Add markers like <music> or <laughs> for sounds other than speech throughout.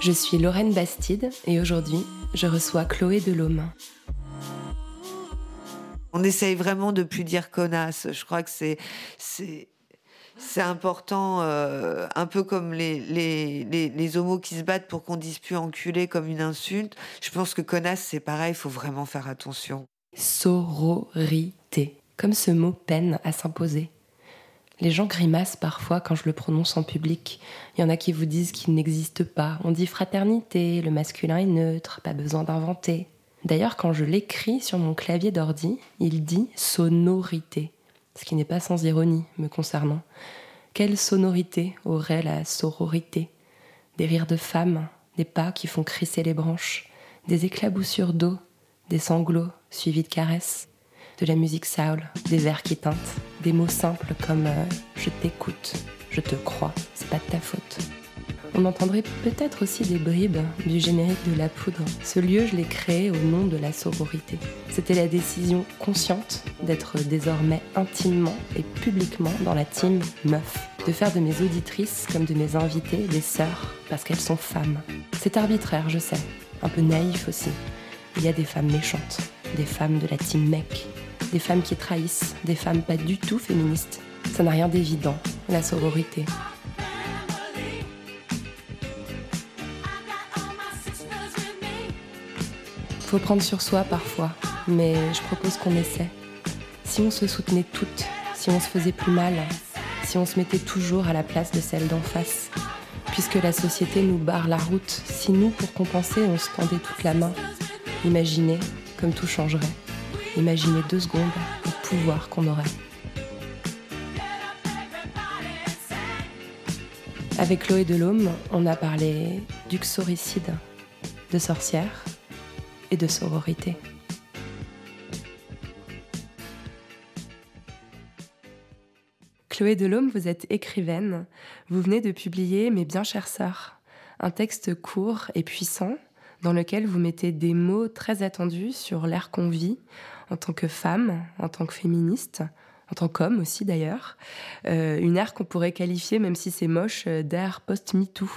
Je suis Lorraine Bastide et aujourd'hui, je reçois Chloé Delhomme. On essaye vraiment de plus dire connasse. Je crois que c'est c'est important, euh, un peu comme les, les, les, les homos qui se battent pour qu'on dise plus enculé comme une insulte. Je pense que connasse, c'est pareil, il faut vraiment faire attention. Sororité, comme ce mot peine à s'imposer. Les gens grimacent parfois quand je le prononce en public. Il y en a qui vous disent qu'il n'existe pas. On dit fraternité, le masculin est neutre, pas besoin d'inventer. D'ailleurs, quand je l'écris sur mon clavier d'ordi, il dit sonorité, ce qui n'est pas sans ironie me concernant. Quelle sonorité aurait la sororité? Des rires de femmes, des pas qui font crisser les branches, des éclaboussures d'eau, des sanglots suivis de caresses, de la musique soul, des vers qui teintent, des mots simples comme euh, je t'écoute, je te crois, c'est pas de ta faute. On entendrait peut-être aussi des bribes du générique de La Poudre. Ce lieu, je l'ai créé au nom de la sororité. C'était la décision consciente d'être désormais intimement et publiquement dans la team meuf. De faire de mes auditrices comme de mes invitées des sœurs, parce qu'elles sont femmes. C'est arbitraire, je sais. Un peu naïf aussi. Il y a des femmes méchantes, des femmes de la team mec, des femmes qui trahissent, des femmes pas du tout féministes. Ça n'a rien d'évident, la sororité. Faut prendre sur soi parfois, mais je propose qu'on essaie. Si on se soutenait toutes, si on se faisait plus mal, si on se mettait toujours à la place de celle d'en face, puisque la société nous barre la route, si nous, pour compenser, on se tendait toute la main, imaginez comme tout changerait. Imaginez deux secondes le pouvoir qu'on aurait. Avec Chloé Delhomme, on a parlé d'uxoricide, de sorcières et de sororité. Chloé Delhomme, vous êtes écrivaine. Vous venez de publier Mes bien chères sœurs, un texte court et puissant dans lequel vous mettez des mots très attendus sur l'ère qu'on vit en tant que femme, en tant que féministe, en tant qu'homme aussi d'ailleurs. Euh, une ère qu'on pourrait qualifier, même si c'est moche, euh, d'ère post-MeToo.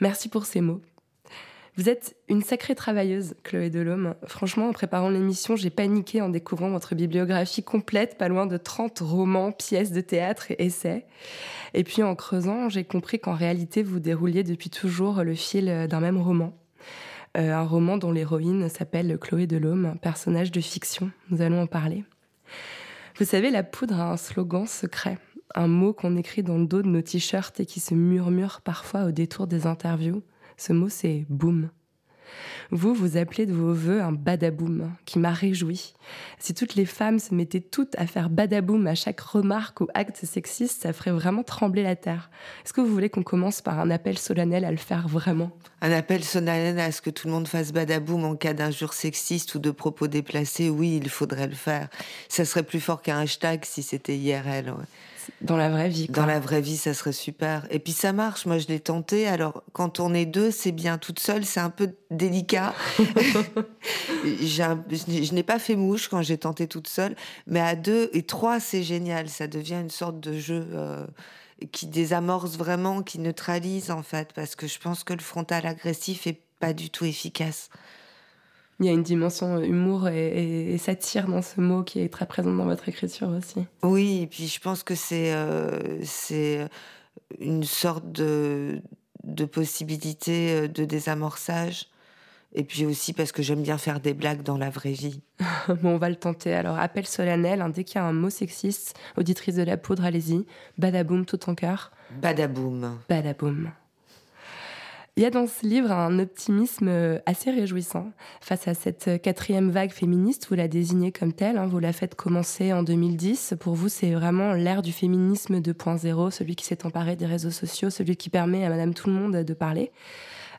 Merci pour ces mots. Vous êtes une sacrée travailleuse, Chloé Delhomme. Franchement, en préparant l'émission, j'ai paniqué en découvrant votre bibliographie complète, pas loin de 30 romans, pièces de théâtre et essais. Et puis en creusant, j'ai compris qu'en réalité, vous dérouliez depuis toujours le fil d'un même roman. Euh, un roman dont l'héroïne s'appelle Chloé Delhomme, personnage de fiction. Nous allons en parler. Vous savez, la poudre a un slogan secret, un mot qu'on écrit dans le dos de nos t-shirts et qui se murmure parfois au détour des interviews. Ce mot, c'est boom. Vous, vous appelez de vos voeux un badaboom, qui m'a réjoui. Si toutes les femmes se mettaient toutes à faire badaboom à chaque remarque ou acte sexiste, ça ferait vraiment trembler la terre. Est-ce que vous voulez qu'on commence par un appel solennel à le faire vraiment? Un appel solennel à ce que tout le monde fasse badaboum en cas d'injure sexiste ou de propos déplacés, oui, il faudrait le faire. Ça serait plus fort qu'un hashtag si c'était IRL. ouais. Dans la vraie vie, quoi. Dans la vraie vie, ça serait super. Et puis ça marche. Moi, je l'ai tenté. Alors, quand on est deux, c'est bien. Toute seule, c'est un peu délicat. <laughs> Un- je n'ai pas fait mouche quand j'ai tenté toute seule. Mais à deux et trois, c'est génial. Ça devient une sorte de jeu euh, qui désamorce vraiment, qui neutralise, en fait. Parce que je pense que le frontal agressif est pas du tout efficace. Il y a une dimension humour et, et- et satire dans ce mot qui est très présente dans votre écriture aussi. Oui, et puis je pense que c'est euh, c'est une sorte de, de possibilité euh, de désamorçage Et puis aussi parce que j'aime bien faire des blagues dans la vraie vie. <laughs> bon, on va le tenter. Alors, appel solennel, hein, dès qu'il y a un mot sexiste, auditrice de la poudre, allez-y. Badaboum tout en cœur. Badaboum. Badaboum. Il y a dans ce livre un optimisme euh, assez réjouissant face à cette euh, quatrième vague féministe. Vous la désignez comme telle, hein, vous la faites commencer en 2010. Pour vous, c'est vraiment l'ère du féminisme 2.0, celui qui s'est emparé des réseaux sociaux, celui qui permet à Madame Tout le Monde de parler.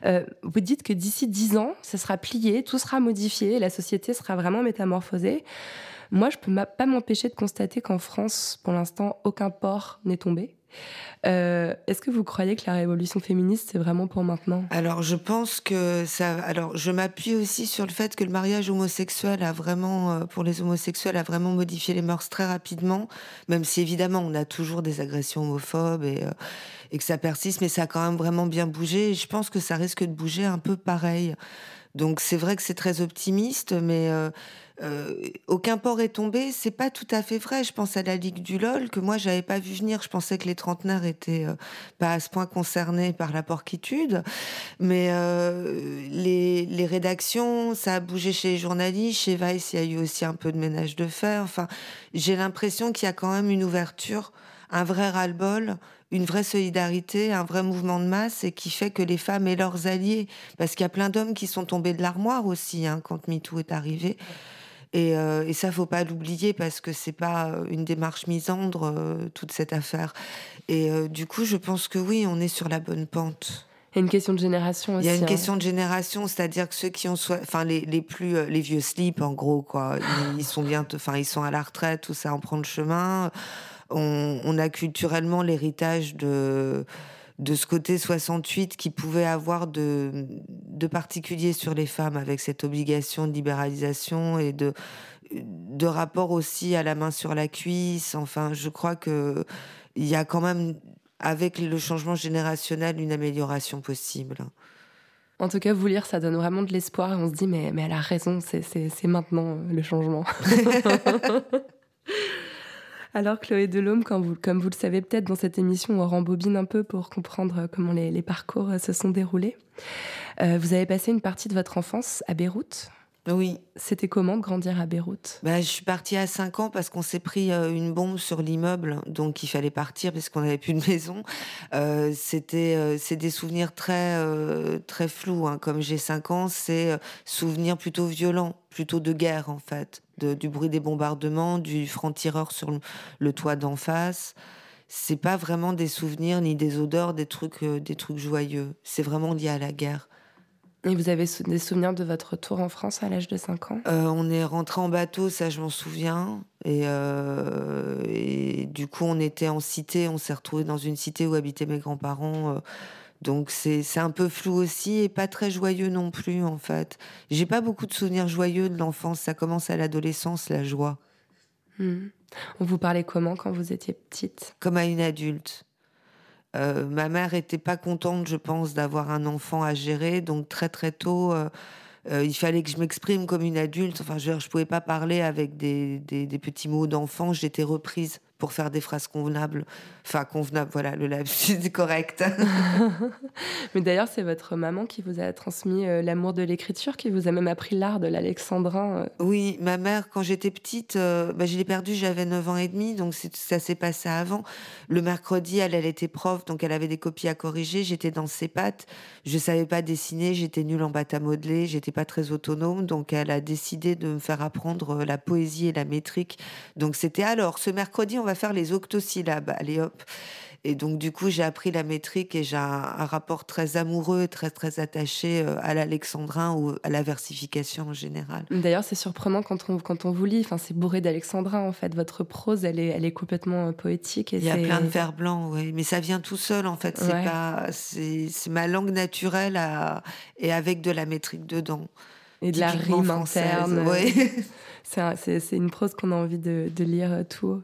Euh, vous dites que d'ici dix ans, ça sera plié, tout sera modifié, la société sera vraiment métamorphosée. Moi, je peux pas m'empêcher de constater qu'en France, pour l'instant, aucun port n'est tombé. Euh, est-ce que vous croyez que la révolution féministe, c'est vraiment pour maintenant? Alors, je pense que ça. Alors, je m'appuie aussi sur le fait que le mariage homosexuel a vraiment, euh, pour les homosexuels, a vraiment modifié les mœurs très rapidement, même si évidemment on a toujours des agressions homophobes et, euh, et que ça persiste, mais ça a quand même vraiment bien bougé. Et je pense que ça risque de bouger un peu pareil. Donc, c'est vrai que c'est très optimiste, mais. Aucun port est tombé, c'est pas tout à fait vrai. Je pense à la Ligue du LOL que moi j'avais pas vu venir. Je pensais que les trentenaires étaient euh, pas à ce point concernés par la porquitude, mais euh, les, les, rédactions, ça a bougé chez les journalistes, chez Vice, il y a eu aussi un peu de ménage de fer. Enfin, j'ai l'impression qu'il y a quand même une ouverture, un vrai ras-le-bol une vraie solidarité, un vrai mouvement de masse et qui fait que les femmes et leurs alliés, parce qu'il y a plein d'hommes qui sont tombés de l'armoire aussi hein, quand MeToo est arrivé. Et, euh, et ça, faut pas l'oublier parce que c'est pas euh, une démarche misandre euh, toute cette affaire. Et euh, du coup, je pense que oui, on est sur la bonne pente. Il y a une question de génération aussi. Il y a une hein. question de génération, c'est-à-dire que ceux qui ont, enfin les, les plus, les vieux slip en gros quoi, ils, sont bien, enfin ils sont à la retraite, tout ça en prend le chemin. On, on a culturellement l'héritage de de ce côté 68 qui pouvait avoir de, de particulier sur les femmes avec cette obligation de libéralisation et de, de rapport aussi à la main sur la cuisse. Enfin, je crois que il y a quand même, avec le changement générationnel, une amélioration possible. En tout cas, vous lire, ça donne vraiment de l'espoir on se dit, mais, mais elle a raison, c'est maintenant le changement. <laughs> <laughs> Alors Chloé Delhomme, quand vous, comme vous le savez peut-être dans cette émission, on rembobine un peu pour comprendre comment les, les parcours euh, se sont déroulés. Euh, vous avez passé une partie de votre enfance à Beyrouth. Oui. C'était comment de grandir à Beyrouth? Bah, Je suis partie à 5 ans parce qu'on s'est pris euh, une bombe sur l'immeuble, donc il fallait partir parce qu'on n'avait plus de maison. Euh, c'était, euh, c'est des souvenirs très, euh, très flous. Hein. Comme j'ai 5 ans, c'est euh, souvenirs plutôt violents, plutôt de guerre en fait, de, du bruit des bombardements, du franc-tireur sur le, le toit d'en face. C'est pas vraiment des souvenirs ni des odeurs, des trucs, euh, des trucs joyeux. C'est vraiment lié à la guerre. Et vous avez des souvenirs de votre retour en France à l'âge de 5 ans? Euh, on est rentré en bateau, ça je m'en souviens. Et, euh, et du coup, on était en cité, on s'est retrouvé dans une cité où habitaient mes grands-parents. Donc c'est un peu flou aussi et pas très joyeux non plus en fait. J'ai pas beaucoup de souvenirs joyeux de l'enfance, ça commence à l'adolescence la joie, Hmm. On vous parlait comment quand vous étiez petite? Comme à une adulte. Euh, ma mère était pas contente, je pense, d'avoir un enfant à gérer, donc très très tôt, euh, euh, il fallait que je m'exprime comme une adulte. Enfin, je, je pouvais pas parler avec des, des, des petits mots d'enfant. J'étais reprise pour faire des phrases convenables. Enfin, convenables, voilà, le lapsus <laughs> correct. <laughs> Mais d'ailleurs, c'est votre maman qui vous a transmis euh, l'amour de l'écriture, qui vous a même appris l'art de l'alexandrin. euh. Oui, ma mère, quand j'étais petite, euh, bah, je l'ai perdue, j'avais 9 ans et demi, donc ça s'est passé avant. Le mercredi, elle, elle était prof, donc elle avait des copies à corriger, j'étais dans ses pattes, je savais pas dessiner, j'étais nulle en pâte à modeler, j'étais pas très autonome, donc elle a décidé de me faire apprendre euh, la poésie et la métrique. Donc c'était alors, ce mercredi, on va faire les octosyllabes, allez hop. Et donc, du coup, j'ai appris la métrique et j'ai un, un rapport très amoureux, très, très attaché euh, à l'alexandrin ou à la versification en général. D'ailleurs, c'est surprenant quand on, quand on vous lit. Enfin, c'est bourré d'alexandrin, en fait. Votre prose, elle est, elle est complètement euh, poétique. Et Il y a plein de vers blancs, oui, mais ça vient tout seul en fait. C'est Ouais. pas, c'est c'est ma langue naturelle à- et avec de la métrique dedans. Et de la rime française, interne. ouais. <laughs> C'est un- une prose qu'on a envie de, de lire euh, tout haut.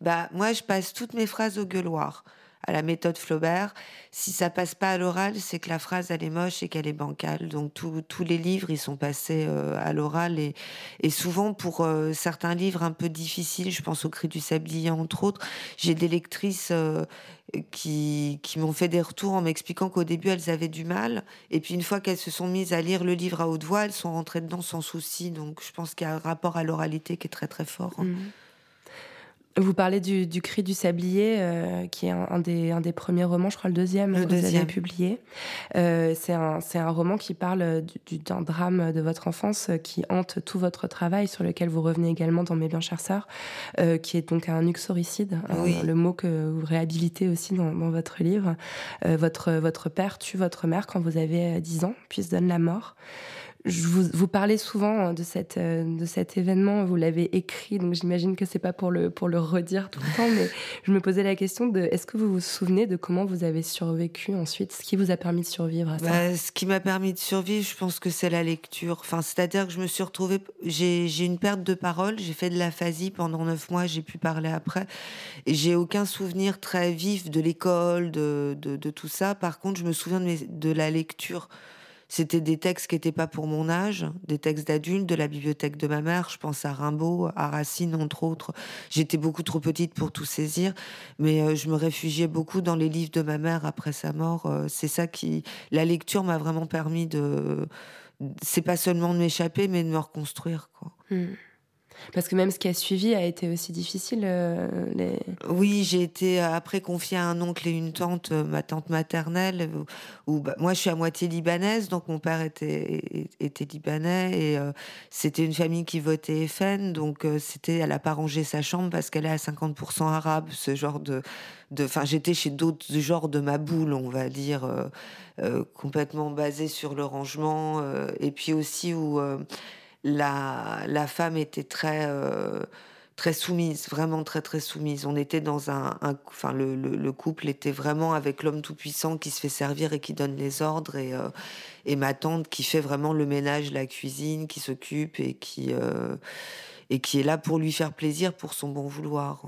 Bah moi, je passe toutes mes phrases au gueuloir. à la méthode Flaubert. Si ça passe pas à l'oral, c'est que la phrase elle est moche et qu'elle est bancale. Donc tous les livres ils sont passés euh, à l'oral et, souvent pour euh, certains livres un peu difficiles, je pense au Cri du Sablier entre autres, j'ai des lectrices euh, qui, qui m'ont fait des retours en m'expliquant qu'au début elles avaient du mal et puis une fois qu'elles se sont mises à lire le livre à haute voix, elles sont rentrées dedans sans souci. Donc je pense qu'il y a un rapport à l'oralité qui est très très fort. Mmh. Vous parlez du, Cri du Sablier, euh, qui est un, des, un, des, premiers romans, je crois le deuxième que vous avez publié. Euh, c'est un, un, roman qui parle d'un drame de votre enfance euh, qui hante tout votre travail, sur lequel vous revenez également dans Mes bien chères sœurs, euh, qui est donc un uxoricide, le mot que vous réhabilitez aussi dans, dans votre livre. Votre, votre père tue votre mère quand vous avez 10 ans, puis se donne la mort vous, vous, parlez souvent de, cette, euh, de cet événement, vous l'avez écrit, donc j'imagine que c'est pas pour le, pour le redire tout le temps, mais <laughs> je me posais la question de est-ce que vous vous souvenez de comment vous avez survécu ensuite, ce qui vous a permis de survivre à ça? Bah, Ce qui m'a permis de survivre, je pense que c'est la lecture. Enfin, c'est-à-dire que je me suis retrouvée, j'ai une perte de parole, j'ai fait de l'aphasie pendant neuf mois, j'ai pu parler après, et j'ai aucun souvenir très vif de l'école, de, de, de, tout ça. Par contre, je me souviens de, de la lecture. C'était des textes qui n'étaient pas pour mon âge, des textes d'adultes, de la bibliothèque de ma mère. Je pense à Rimbaud, à Racine, entre autres. J'étais beaucoup trop petite pour tout saisir, mais euh, je me réfugiais beaucoup dans les livres de ma mère après sa mort. Euh, c'est ça qui, la lecture m'a vraiment permis de, c'est pas seulement de m'échapper, mais de me reconstruire, quoi. Hmm. Parce que même ce qui a suivi a été aussi difficile. Euh. Oui, j'ai été euh, après confiée à un oncle et une tante, euh, ma tante maternelle, où, bah, moi je suis à moitié libanaise, donc mon père était, était libanais et c'était une famille qui votait FN, donc c'était, elle a pas rangé sa chambre parce qu'elle est à 50% arabe, ce genre de, enfin j'étais chez d'autres genres de ma boule, on va dire, complètement basé sur le rangement, et puis aussi où la, la femme était très, euh, très soumise, vraiment très, très soumise. On était dans un. enfin, le, le, couple était vraiment avec l'homme tout-puissant qui se fait servir et qui donne les ordres, et, euh, et ma tante qui fait vraiment le ménage, la cuisine, qui s'occupe et qui. Euh, et qui est là pour lui faire plaisir, pour son bon vouloir.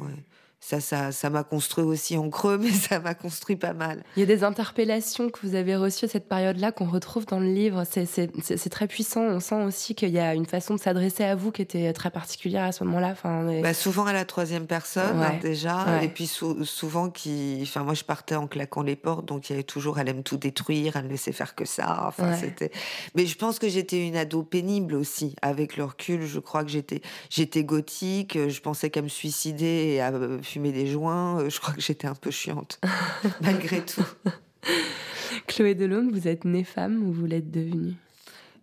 Ça, ça, ça m'a construit aussi en creux, <laughs> mais ça m'a construit pas mal. Il y a des interpellations que vous avez reçues à cette période-là qu'on retrouve dans le livre. C'est très puissant. On sent aussi qu'il y a une façon de s'adresser à vous qui était très particulière à ce moment-là. Enfin, bah, souvent à la troisième personne hein, déjà, et puis souvent qui, enfin moi je partais en claquant les portes, donc il y avait toujours elle aime tout détruire, elle ne laissait faire que ça. Enfin c'était. Mais je pense que j'étais une ado pénible aussi. Avec le recul, je crois que j'étais j'étais gothique. Je pensais qu'à me suicider et à fumer des joints, euh, je crois que j'étais un peu chiante, <laughs> malgré tout. Chloé Delhomme, vous êtes née femme ou vous l'êtes devenue?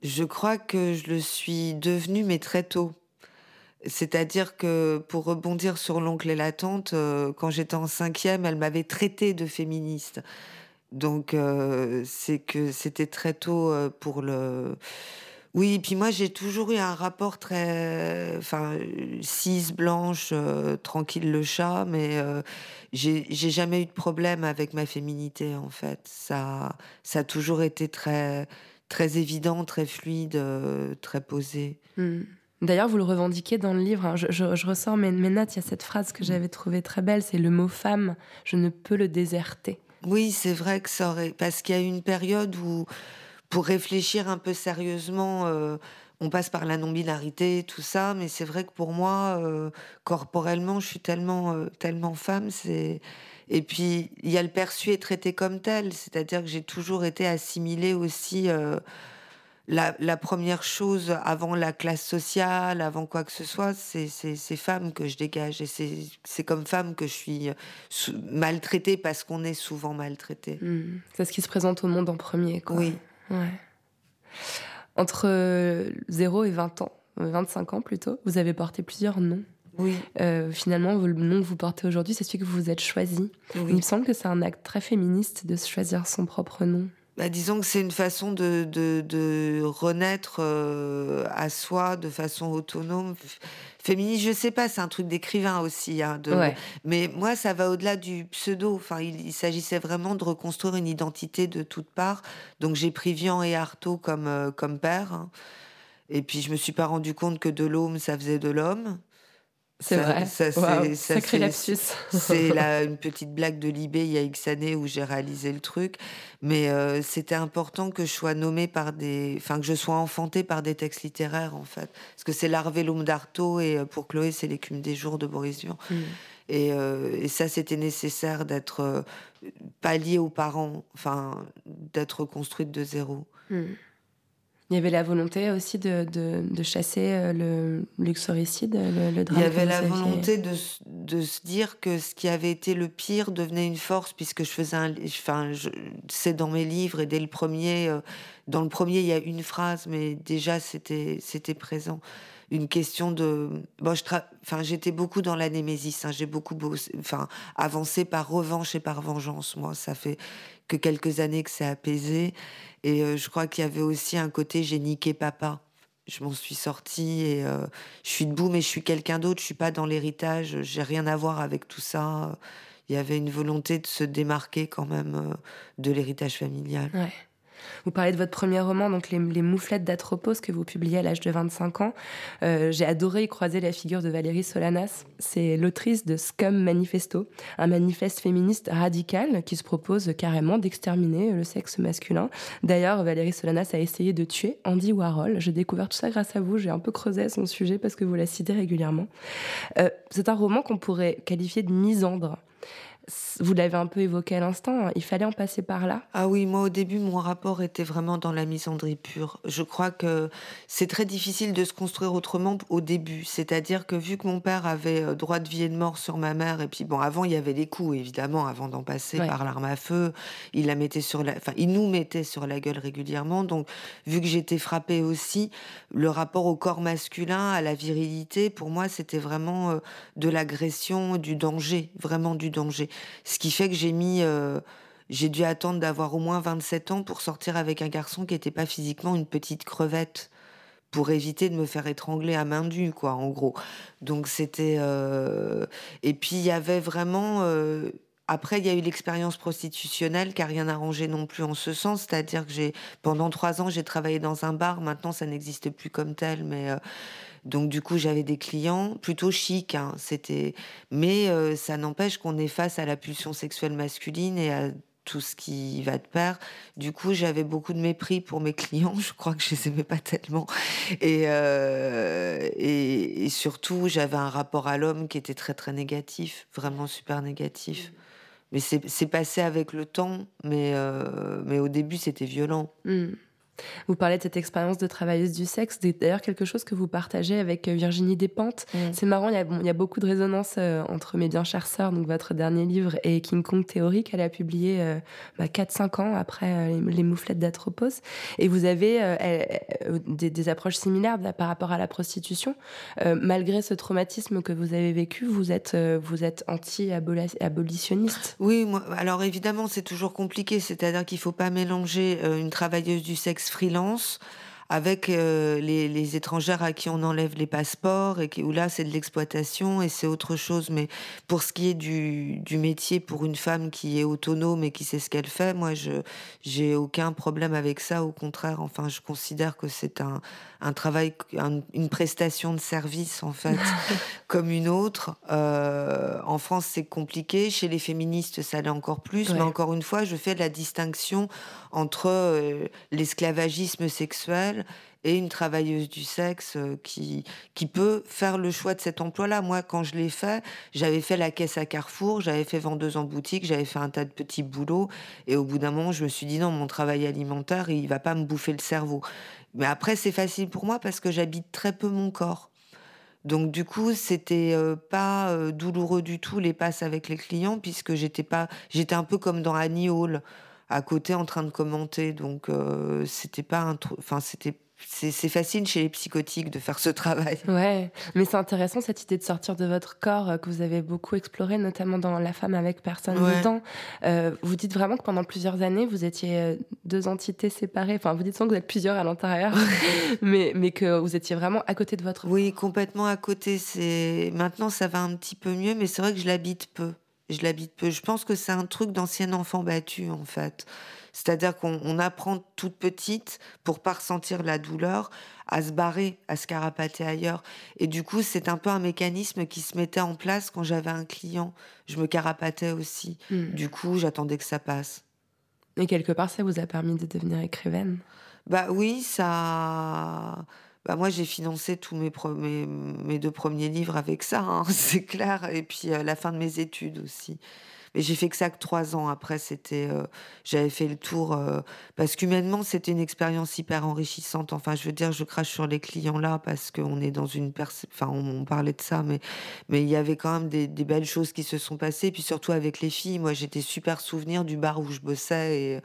Je crois que je le suis devenue, mais très tôt. C'est-à-dire que pour rebondir sur l'oncle et la tante, euh, quand j'étais en cinquième, elle m'avait traité de féministe. Donc euh, c'est que c'était très tôt pour le oui, puis moi j'ai toujours eu un rapport très, enfin, cise blanche, euh, tranquille le chat, mais euh, j'ai jamais eu de problème avec ma féminité en fait. Ça, ça a toujours été très, très évident, très fluide, euh, très posé. Hmm. D'ailleurs, vous le revendiquez dans le livre. Hein. Je, ressors mes, mes, notes. Il y a cette phrase que j'avais trouvée très belle. C'est le mot femme. Je ne peux le déserter. Oui, c'est vrai que ça aurait, parce qu'il y a eu une période où pour réfléchir un peu sérieusement, euh, on passe par la non-binarité, tout ça, mais c'est vrai que pour moi, euh, corporellement, je suis tellement, euh, tellement femme, c'est. Et puis, il y a le perçu et traité comme tel, c'est-à-dire que j'ai toujours été assimilée aussi. La, la, première chose avant la classe sociale, avant quoi que ce soit, c'est ces femmes que je dégage. Et c'est comme femme que je suis maltraitée parce qu'on est souvent maltraité. Mmh. C'est ce qui se présente au monde en premier. Quoi. Oui. Ouais. Entre 0 et 20 ans, 25 ans plutôt, vous avez porté plusieurs noms. Oui. Euh, finalement, le nom que vous portez aujourd'hui, c'est celui que vous vous êtes choisi. Il me semble que c'est un acte très féministe de se choisir son propre nom. Bah, disons que c'est une façon de, de, de renaître euh, à soi de façon autonome. Féministe, je sais pas, c'est un truc d'écrivain aussi. Hein, de... Mais moi, ça va au-delà du pseudo. Enfin, il, s'agissait vraiment de reconstruire une identité de toutes parts. Donc j'ai pris Vian et Artaud comme, euh, comme père. Hein. Et puis je me suis pas rendu compte que de l'homme, ça faisait de l'homme. C'est vrai. Ça, Sacré lapsus. C'est une petite blague de Libé il y a X années où j'ai réalisé le truc. Mais euh, c'était important que je sois nommée par des. Enfin, que je sois enfantée par des textes littéraires, en fait. Parce que c'est l'Arvelum d'Artaud et euh, pour Chloé, c'est L'écume des jours de Boris Vian. Mm. Et, euh, et, ça, c'était nécessaire d'être pas liée aux parents, enfin, d'être construite de zéro. Mm. Il y avait la volonté aussi de, de, chasser euh, le luxoricide, le, le drame. Il y avait la volonté de, de, se dire que ce qui avait été le pire devenait une force, puisque je faisais un. Enfin, c'est dans mes livres, et dès le premier. Euh, dans le premier, il y a une phrase, mais déjà, c'était présent une question de. Bon, j'étais beaucoup dans la némésis. Hein. J'ai beaucoup, enfin, avancé par revanche et par vengeance. Moi, ça fait que quelques années que c'est apaisé. Et euh, je crois qu'il y avait aussi un côté j'ai niqué papa. Je m'en suis sortie et euh, je suis debout, mais je suis quelqu'un d'autre. Je suis pas dans l'héritage. J'ai rien à voir avec tout ça. Il y avait une volonté de se démarquer quand même euh, de l'héritage familial. Vous parlez de votre premier roman, donc Les, Mouflettes d'Atropos, que vous publiez à l'âge de 25 ans. Euh, j'ai adoré y croiser la figure de Valérie Solanas. C'est l'autrice de Scum Manifesto, un manifeste féministe radical qui se propose carrément d'exterminer le sexe masculin. D'ailleurs, Valérie Solanas a essayé de tuer Andy Warhol. J'ai découvert tout ça grâce à vous. J'ai un peu creusé son sujet parce que vous la citez régulièrement. Euh, c'est un roman qu'on pourrait qualifier de misandre vous l'avez un peu évoqué à l'instant, il fallait en passer par là. Ah oui, moi au début, mon rapport était vraiment dans la misandrie pure. Je crois que c'est très difficile de se construire autrement au début. C'est-à-dire que vu que mon père avait euh, droit de vie et de mort sur ma mère, et puis bon, avant il y avait les coups, évidemment, avant d'en passer par l'arme à feu, il la mettait sur la, enfin, il nous mettait sur la gueule régulièrement. Donc, vu que j'étais frappée aussi, le rapport au corps masculin, à la virilité, pour moi, c'était vraiment euh, de l'agression, du danger, vraiment du danger. Ce qui fait que j'ai mis. Euh, j'ai dû attendre d'avoir au moins 27 ans pour sortir avec un garçon qui n'était pas physiquement une petite crevette pour éviter de me faire étrangler à main nue, quoi, en gros. Donc c'était. Euh, et puis il y avait vraiment. Euh, après, il y a eu l'expérience prostitutionnelle qui n'a rien arrangé non plus en ce sens. C'est-à-dire que j'ai pendant trois ans, j'ai travaillé dans un bar. Maintenant, ça n'existe plus comme tel, mais donc du coup, j'avais des clients plutôt chics. Hein, c'était, mais euh, ça n'empêche qu'on est face à la pulsion sexuelle masculine et à tout ce qui va de pair. Du coup, j'avais beaucoup de mépris pour mes clients. <laughs> Je crois que je les aimais pas tellement. Et, euh, et, surtout, j'avais un rapport à l'homme qui était très très négatif, vraiment super négatif. Mais c'est passé avec le temps, mais, euh, mais au début, c'était violent. Mmh. Vous parlez de cette expérience de travailleuse du sexe, d'ailleurs quelque chose que vous partagez avec euh, Virginie Despentes. Mm. C'est marrant, il y, a, beaucoup de résonance euh, entre Mes bien chères sœurs, donc votre dernier livre, et King Kong Théorie qu'elle a publié 4-5 euh, bah, ans après les, mouflettes d'Atropos. Et vous avez des, approches similaires par rapport à la prostitution. malgré ce traumatisme que vous avez vécu, vous êtes, vous êtes anti-abolitionniste. Oui, moi, alors évidemment, c'est toujours compliqué, c'est-à-dire qu'il ne faut pas mélanger une travailleuse du sexe freelance avec euh, les, étrangères à qui on enlève les passeports et qui, où là c'est de l'exploitation et c'est autre chose. Mais pour ce qui est du, du, métier pour une femme qui est autonome et qui sait ce qu'elle fait, moi je j'ai aucun problème avec ça. Au contraire, enfin je considère que c'est un, un travail, une prestation de service en fait, <laughs> comme une autre. Euh, en France c'est compliqué, chez les féministes ça l'est encore plus. Mais encore une fois, je fais la distinction entre euh, l'esclavagisme sexuel et une travailleuse du sexe euh, qui, qui peut faire le choix de cet emploi-là. Moi, quand je l'ai fait, j'avais fait la caisse à Carrefour, j'avais fait vendeuse en boutique, j'avais fait un tas de petits boulots. Et au bout d'un moment, je me suis dit, non, mon travail alimentaire, il va pas me bouffer le cerveau. Mais après, c'est facile pour moi parce que j'habite très peu mon corps. Donc du coup, c'était euh, pas douloureux du tout les passes avec les clients puisque j'étais pas, j'étais un peu comme dans Annie Hall à côté en train de commenter. Donc, euh, c'était pas un Enfin, c'était. C'est facile chez les psychotiques de faire ce travail. <laughs> Ouais, mais c'est intéressant cette idée de sortir de votre corps euh, que vous avez beaucoup exploré, notamment dans La femme avec personne ouais. dedans. Euh, vous dites vraiment que pendant plusieurs années, vous étiez deux entités séparées. Enfin, vous dites sans que vous êtes plusieurs à l'intérieur, <laughs> mais, mais que vous étiez vraiment à côté de votre Oui, complètement à côté. C'est Maintenant, ça va un petit peu mieux, mais c'est vrai que je l'habite peu je l'habite peu. Je pense que c'est un truc d'ancien enfant battu, en fait. C'est-à-dire qu'on apprend toute petite, pour pas ressentir la douleur, à se barrer, à se carapater ailleurs. Et du coup, c'est un peu un mécanisme qui se mettait en place quand j'avais un client. Je me carapatais aussi. Hmm. Du coup, j'attendais que ça passe. Et quelque part, ça vous a permis de devenir écrivaine? Bah oui, ça. Bah moi, j'ai financé tous mes, mes, mes, deux premiers livres avec ça, hein, <laughs> c'est clair. Et puis euh, la fin de mes études aussi. Mais j'ai fait que ça que trois ans. Après, c'était, euh, j'avais fait le tour euh, parce qu'humainement, c'était une expérience hyper enrichissante. Enfin, je veux dire, je crache sur les clients là parce qu'on est dans une, enfin, on, parlait de ça, mais mais il y avait quand même des, belles choses qui se sont passées. puis surtout avec les filles, moi, j'étais super souvenir du bar où je bossais et,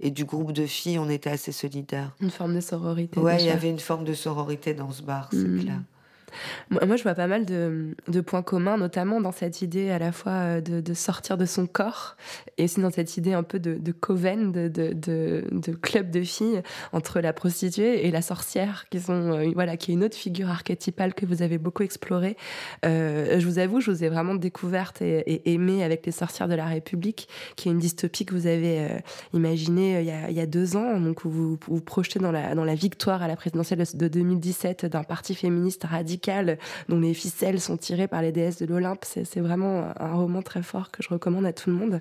et du groupe de filles. On était assez solidaires. Une forme de sororité. Ouais, il y avait une forme de sororité dans ce bar, c'est mmh. clair. Moi, je vois pas mal de, points communs, notamment dans cette idée à la fois euh, de, sortir de son corps et aussi dans cette idée un peu de, coven, de, club de filles entre la prostituée et la sorcière, qui, sont, euh, voilà, qui est une autre figure archétypale que vous avez beaucoup explorée. Euh, je vous avoue, je vous ai vraiment découverte et, aimée avec Les sorcières de la République, qui est une dystopie que vous avez imaginée il y, a, deux ans, donc où vous vous, projetez dans la, dans la victoire à la présidentielle de 2017 d'un parti féministe radical dont les ficelles sont tirées par les déesses de l'Olympe. C'est vraiment un roman très fort que je recommande à tout le monde.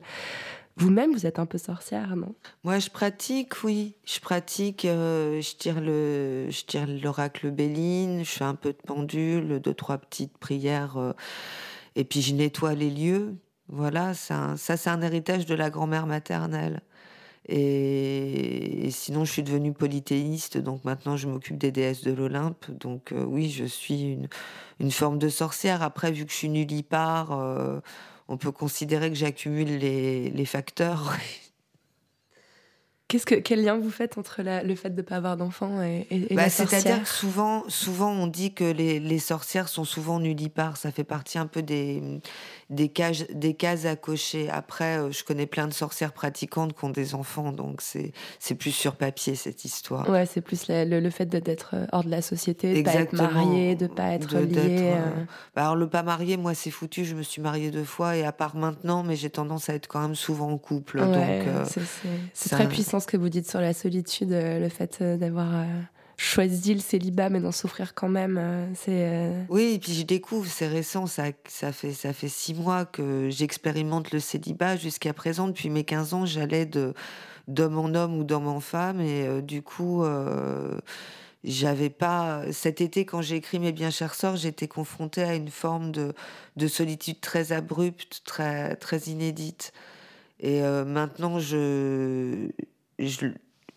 Vous-même, vous êtes un peu sorcière, non? Moi, je pratique, oui. Je pratique, euh, je tire le, je tire l'oracle Béline, je fais un peu de pendule, deux, trois petites prières, euh, et puis je nettoie les lieux. Voilà, ça, ça c'est un héritage de la grand-mère maternelle. Et, sinon, je suis devenue polythéiste, donc maintenant je m'occupe des déesses de l'Olympe. Donc euh, oui, je suis une, une, forme de sorcière. Après, vu que je suis nullipare, euh, on peut considérer que j'accumule les, les facteurs. Qu'est-ce que, quel lien vous faites entre le fait de ne pas avoir d'enfants et, et, bah, la sorcière C'est-à-dire que souvent, souvent, on dit que les, les, sorcières sont souvent nullipares. Ça fait partie un peu des, des, cages, des cases à cocher. Après, euh, je connais plein de sorcières pratiquantes qui ont des enfants, donc c'est, c'est plus sur papier cette histoire. Ouais, c'est plus le, le, fait d'être euh, hors de la société, de ne pas être marié, de ne pas être lié. Euh. Bah, alors, le pas marié, moi, c'est foutu. Je me suis mariée deux fois et à part maintenant, mais j'ai tendance à être quand même souvent en couple. donc, c'est, très puissant ce que vous dites sur la solitude, le fait d'avoir choisi le célibat mais d'en souffrir quand même. Euh, c'est euh, Oui, et puis je découvre, c'est récent, ça, ça, fait, ça fait six mois que j'expérimente le célibat. Jusqu'à présent, depuis mes 15 ans, j'allais de d'homme en homme ou d'homme en femme et euh, du coup... j'avais pas cet été quand j'ai écrit mes bien chers sorts j'étais confrontée à une forme de, de solitude très abrupte très très inédite et maintenant je je,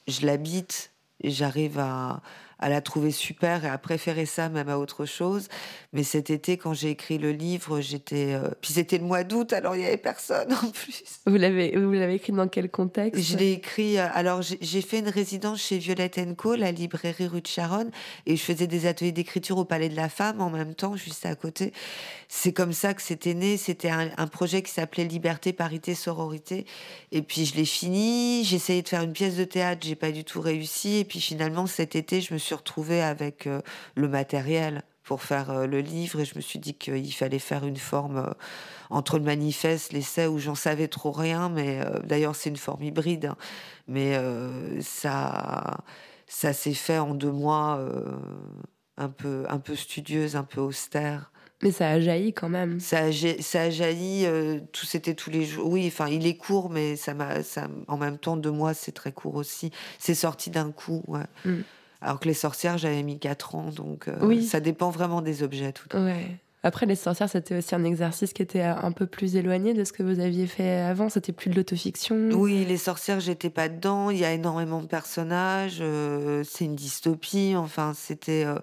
je l'habite j'arrive à, à la trouver super et à préférer ça même à autre chose. Mais cet été, quand j'ai écrit le livre, j'étais. Euh, puis c'était le mois d'août, alors il n'y avait personne en plus. Vous l'avez, vous l'avez écrit dans quel contexte? Je l'ai écrit. Euh, alors j'ai fait une résidence chez Violette Co, la librairie rue de Charonne, et je faisais des ateliers d'écriture au Palais de la Femme en même temps, juste à côté. C'est comme ça que c'était né. C'était un, un projet qui s'appelait Liberté, Parité, Sororité. Et puis je l'ai fini. J'ai essayé de faire une pièce de théâtre, j'ai pas du tout réussi. Et puis finalement cet été, je me suis suis retrouvée avec euh, le matériel pour faire euh, le livre et je me suis dit qu'il fallait faire une forme euh, entre le manifeste, l'essai où j'en savais trop rien, mais d'ailleurs c'est une forme hybride, hein. mais ça, ça s'est fait en deux mois, un peu, un peu studieuse, un peu austère. Mais ça a jailli quand même. Ça a, ça a jailli, tout c'était tous les jours. Oui, enfin, il est court, mais ça m'a, ça, en même temps, deux mois, c'est très court aussi. C'est sorti d'un coup, ouais. Mm. Alors que les sorcières, j'avais mis 4 ans, donc euh, oui. ça dépend vraiment des objets. Tout ouais. Après, les sorcières, c'était aussi un exercice qui était un peu plus éloigné de ce que vous aviez fait avant. C'était plus de l'autofiction. Oui, les sorcières, j'étais pas dedans. Il y a énormément de personnages. Euh, c'est une dystopie. Enfin, c'était euh,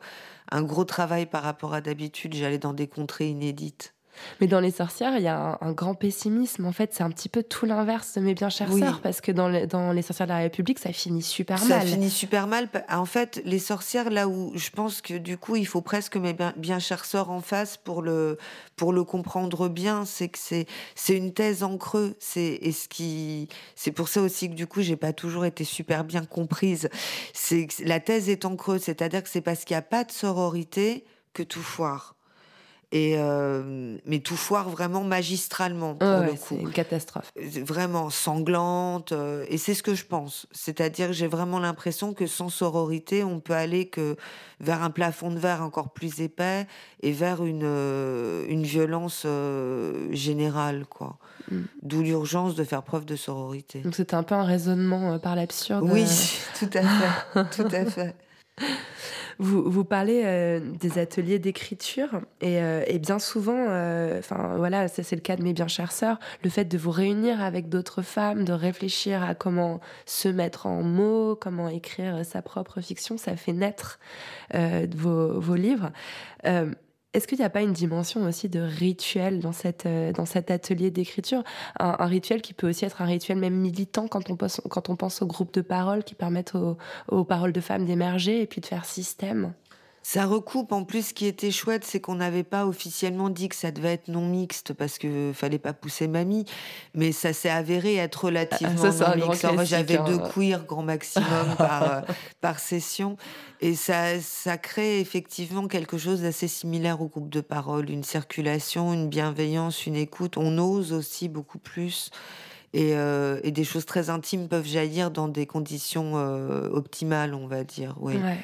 un gros travail par rapport à d'habitude. J'allais dans des contrées inédites. Mais dans Les Sorcières, il y a un, grand pessimisme. En fait, c'est un petit peu tout l'inverse de Mes Bien Chères Sœurs, parce que dans, dans, Les Sorcières de la République, ça finit super mal. Ça finit super mal. En fait, Les Sorcières, là où je pense que du coup, il faut presque Mes Bien, bien Chères Sœurs en face pour le, pour le comprendre bien, c'est que c'est, c'est une thèse en creux. C'est, et ce qui, c'est pour ça aussi que du coup, j'ai pas toujours été super bien comprise. C'est, la thèse est en creux, c'est-à-dire que c'est parce qu'il n'y a pas de sororité que tout foire. Et euh, mais tout foire vraiment magistralement pour Ouais, le ouais, coup. c'est une catastrophe. Vraiment sanglante. euh, et c'est ce que je pense. C'est-à-dire que j'ai vraiment l'impression que sans sororité, on peut aller que vers un plafond de verre encore plus épais et vers une, euh, une violence générale, quoi. Mm. D'où l'urgence de faire preuve de sororité. Donc c'était un peu un raisonnement par l'absurde. Oui, <laughs> tout à fait, tout à <laughs> fait. Vous, vous parlez euh, des ateliers d'écriture et, euh, et bien souvent, euh, enfin voilà, c'est le cas de mes bien chères sœurs, le fait de vous réunir avec d'autres femmes, de réfléchir à comment se mettre en mots, comment écrire sa propre fiction, ça fait naître euh, vos, vos livres. Est-ce qu'il n'y a pas une dimension aussi de rituel dans, cette, euh, dans cet atelier d'écriture? Un, rituel qui peut aussi être un rituel même militant quand on pense, quand on pense aux groupes de parole qui permettent aux paroles de femmes d'émerger et puis de faire système? Ça recoupe. En plus, ce qui était chouette, c'est qu'on n'avait pas officiellement dit que ça devait être non mixte parce que fallait pas pousser mamie. Mais ça s'est avéré être relativement Ah, ça, non mixte. Alors, classique, J'avais hein. deux queers grand maximum <laughs> par, euh, par session. Et ça, ça crée effectivement quelque chose d'assez similaire au groupe de parole. Une circulation, une bienveillance, une écoute. On ose aussi beaucoup plus. Et, euh, et des choses très intimes peuvent jaillir dans des conditions euh, optimales, on va dire. Oui. Ouais.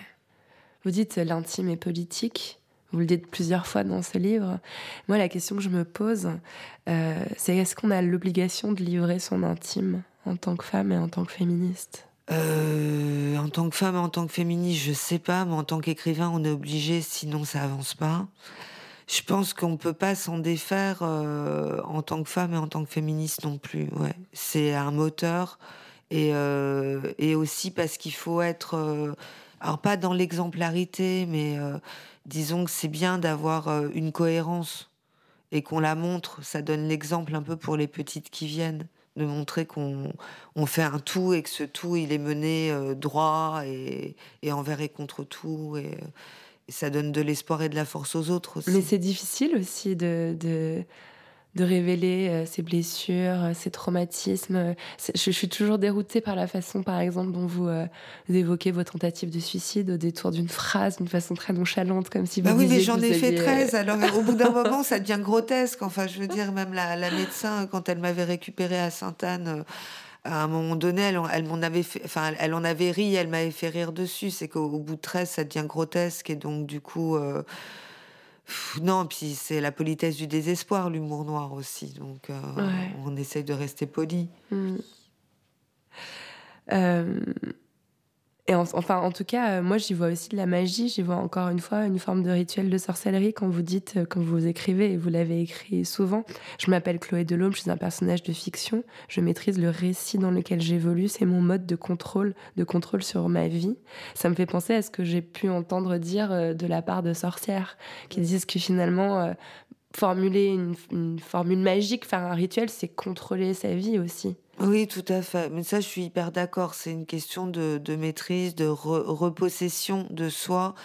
Vous dites euh, l'intime est politique. Vous le dites plusieurs fois dans ce livre. Moi, la question que je me pose, euh, c'est est-ce qu'on a l'obligation de livrer son intime en tant que femme et en tant que féministe? Euh, en tant que femme, en tant que féministe, je sais pas, mais en tant qu'écrivain, on est obligé, sinon ça avance pas. Je pense qu'on peut pas s'en défaire en tant que femme et en tant que féministe non plus. Ouais, c'est un moteur et et aussi parce qu'il faut être, alors pas dans l'exemplarité, mais euh, disons que c'est bien d'avoir euh, une cohérence et qu'on la montre. Ça donne l'exemple un peu pour les petites qui viennent de montrer qu'on on fait un tout et que ce tout il est mené euh, droit et, et envers et contre tout et, et ça donne de l'espoir et de la force aux autres aussi. Mais c'est difficile aussi de, de, de révéler euh, ses blessures, euh, ses traumatismes. C'est- Je, suis toujours déroutée par la façon, par exemple, dont vous, euh, vous évoquez vos tentatives de suicide au détour d'une phrase, d'une façon très nonchalante, comme si vous Bah oui, mais j'en ai fait aviez, euh, 13. Alors, au bout d'un moment, ça devient <laughs> grotesque. Enfin, je veux dire, même la, la médecin, quand elle m'avait récupérée à Sainte-Anne, euh, à un moment donné, elle, en- elle m'en avait fait, enfin, elle en avait ri, elle m'avait fait rire dessus. C'est qu'au au bout de 13, ça devient grotesque. Et donc, du coup, euh, pff, non, puis c'est la politesse du désespoir, l'humour noir aussi. Donc, euh, Ouais. on essaye de rester poli. Hmm. Euh, et en- enfin, en tout cas, euh, moi, j'y vois aussi de la magie. J'y vois encore une fois une forme de rituel de sorcellerie quand vous dites, euh, quand vous écrivez, et vous l'avez écrit souvent. Je m'appelle Chloé Delhomme, je suis un personnage de fiction. Je maîtrise le récit dans lequel j'évolue. C'est mon mode de contrôle, de contrôle sur ma vie. Ça me fait penser à ce que j'ai pu entendre dire euh, de la part de sorcières qui disent que finalement, formuler une formule magique, faire un rituel, c'est contrôler sa vie aussi. Oui, tout à fait. Mais ça, je suis hyper d'accord. C'est une question de, maîtrise, de re- repossession de soi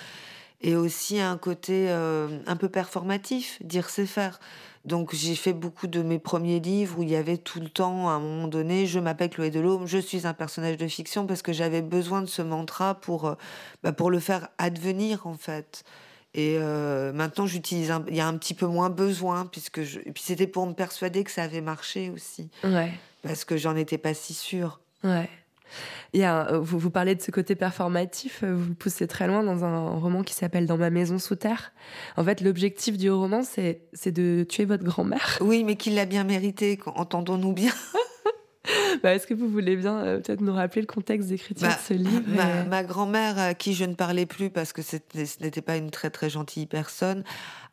et aussi un côté euh, un peu performatif, dire c'est faire. Donc j'ai fait beaucoup de mes premiers livres où il y avait tout le temps, à un moment donné, je m'appelle Chloé Delhomme, je suis un personnage de fiction parce que j'avais besoin de ce mantra pour, euh, bah, pour le faire advenir en fait. Et euh, maintenant, j'utilise, il y a un petit peu moins besoin puisque et puis c'était pour me persuader que ça avait marché aussi Ouais. Parce que j'en étais pas si sûre. Ouais. Il y a un- vous, vous parlez de ce côté performatif, euh, vous le poussez très loin dans un roman qui s'appelle Dans ma maison sous terre. En fait, l'objectif du roman, c'est c'est de tuer votre grand-mère. <laughs> Oui, mais qu'il l'a bien mérité, entendons-nous bien. <laughs> Bah, Est-ce que vous voulez bien euh, peut-être nous rappeler le contexte d'écriture Bah, de ce livre Ma, grand-mère, à qui je ne parlais plus parce que c'était- ce n'était pas une très très gentille personne,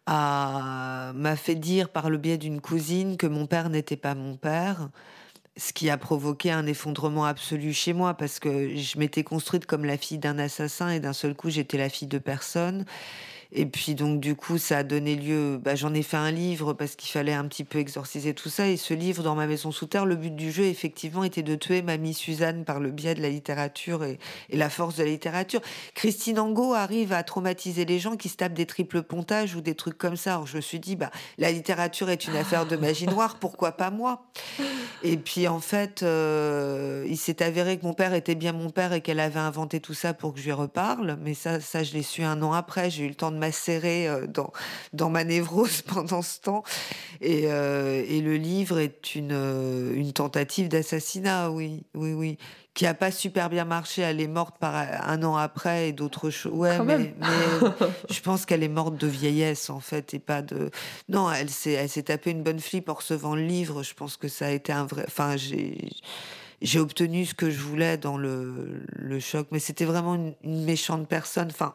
a- m'a fait dire par le biais d'une cousine que mon père n'était pas mon père. Ce qui a provoqué un effondrement absolu chez moi parce que je m'étais construite comme la fille d'un assassin et d'un seul coup j'étais la fille de personne. Et puis donc du coup ça a donné lieu, bah, j'en ai fait un livre parce qu'il fallait un petit peu exorciser tout ça. Et ce livre dans ma maison sous terre, le but du jeu effectivement était de tuer mamie Suzanne par le biais de la littérature et, la force de la littérature. Christine Angot arrive à traumatiser les gens qui se tapent des triples pontages ou des trucs comme ça. Alors je me suis dit, bah, la littérature est une affaire de magie noire, pourquoi pas moi? Et puis en fait, euh, il s'est avéré que mon père était bien mon père et qu'elle avait inventé tout ça pour que je lui reparle. Mais ça, ça je l'ai su un an après. J'ai eu le temps de macérer dans, dans ma névrose <laughs> pendant ce temps. Et, et le livre est une, une tentative d'assassinat, oui, oui, oui qui a pas super bien marché. Elle est morte par un an après et d'autres choses. Ouais, mais, <laughs> je pense qu'elle est morte de vieillesse en fait et pas de. Non, elle s'est, elle s'est tapée une bonne flip en recevant le livre. Je pense que ça a été un vrai. Enfin, j'ai. J'ai obtenu ce que je voulais dans le, le choc, mais c'était vraiment une, une méchante personne. Enfin,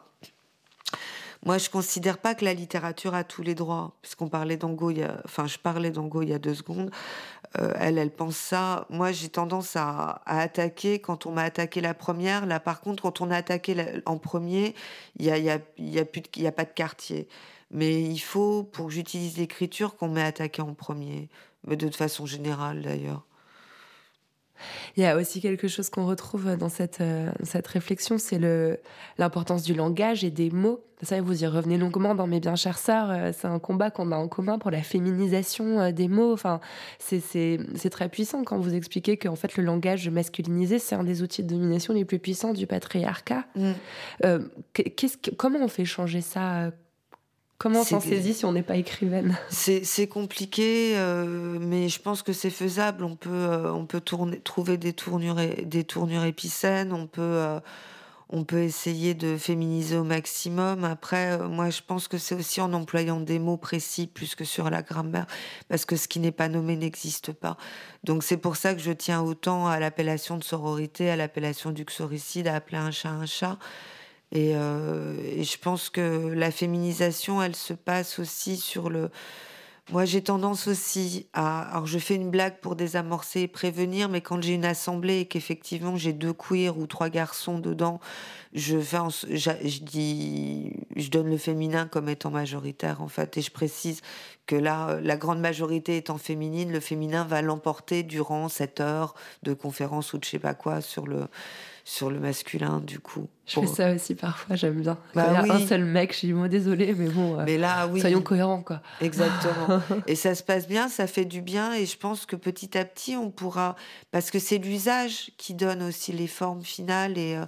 moi, je considère pas que la littérature a tous les droits, puisqu'on parlait d'Ango, enfin, je parlais d'Ango il y a deux secondes. Euh, elle, elle pense ça. Moi, j'ai tendance à, attaquer quand on m'a attaqué la première. Là, par contre, quand on a attaqué en premier, il y a, y, a, y, a y a pas de quartier. Mais il faut, pour que j'utilise l'écriture, qu'on m'ait attaqué en premier. Mais de façon générale, d'ailleurs. Il y a aussi quelque chose qu'on retrouve dans cette, euh, cette réflexion, c'est l'importance du langage et des mots. Ça, vous y revenez longuement dans Mes bien chères sœurs. Euh, c'est un combat qu'on a en commun pour la féminisation euh, des mots. Enfin, c'est très puissant quand vous expliquez qu'en fait, le langage masculinisé, c'est un des outils de domination les plus puissants du patriarcat. Mm. comment on fait changer ça Comment s'en saisit si on n'est pas écrivaine? C'est compliqué, euh, mais je pense que c'est faisable. On peut, euh, on peut tourner, trouver des tournures, des tournures épicènes, on peut, euh, on peut essayer de féminiser au maximum. Après, moi, je pense que c'est aussi en employant des mots précis plus que sur la grammaire, parce que ce qui n'est pas nommé n'existe pas. Donc c'est pour ça que je tiens autant à l'appellation de sororité, à l'appellation d'uxoricide, à appeler un chat un chat. Euh, et, je pense que la féminisation, elle se passe aussi sur le. Moi, j'ai tendance aussi à. Alors, je fais une blague pour désamorcer et prévenir, mais quand j'ai une assemblée et qu'effectivement j'ai deux queers ou trois garçons dedans, je fais, je, dis, je donne le féminin comme étant majoritaire en fait, et je précise que là, la grande majorité étant féminine, le féminin va l'emporter durant cette heure de conférence ou de je sais pas quoi sur le sur le masculin, du coup. Je fais ça aussi parfois, j'aime bien. Bah Quand il y a un seul mec, je dis, moi désolé, mais bon, euh, mais là, oui. soyons cohérents, quoi. Exactement. <laughs> et ça se passe bien, ça fait du bien, et je pense que petit à petit, on pourra, parce que c'est l'usage qui donne aussi les formes finales, et euh,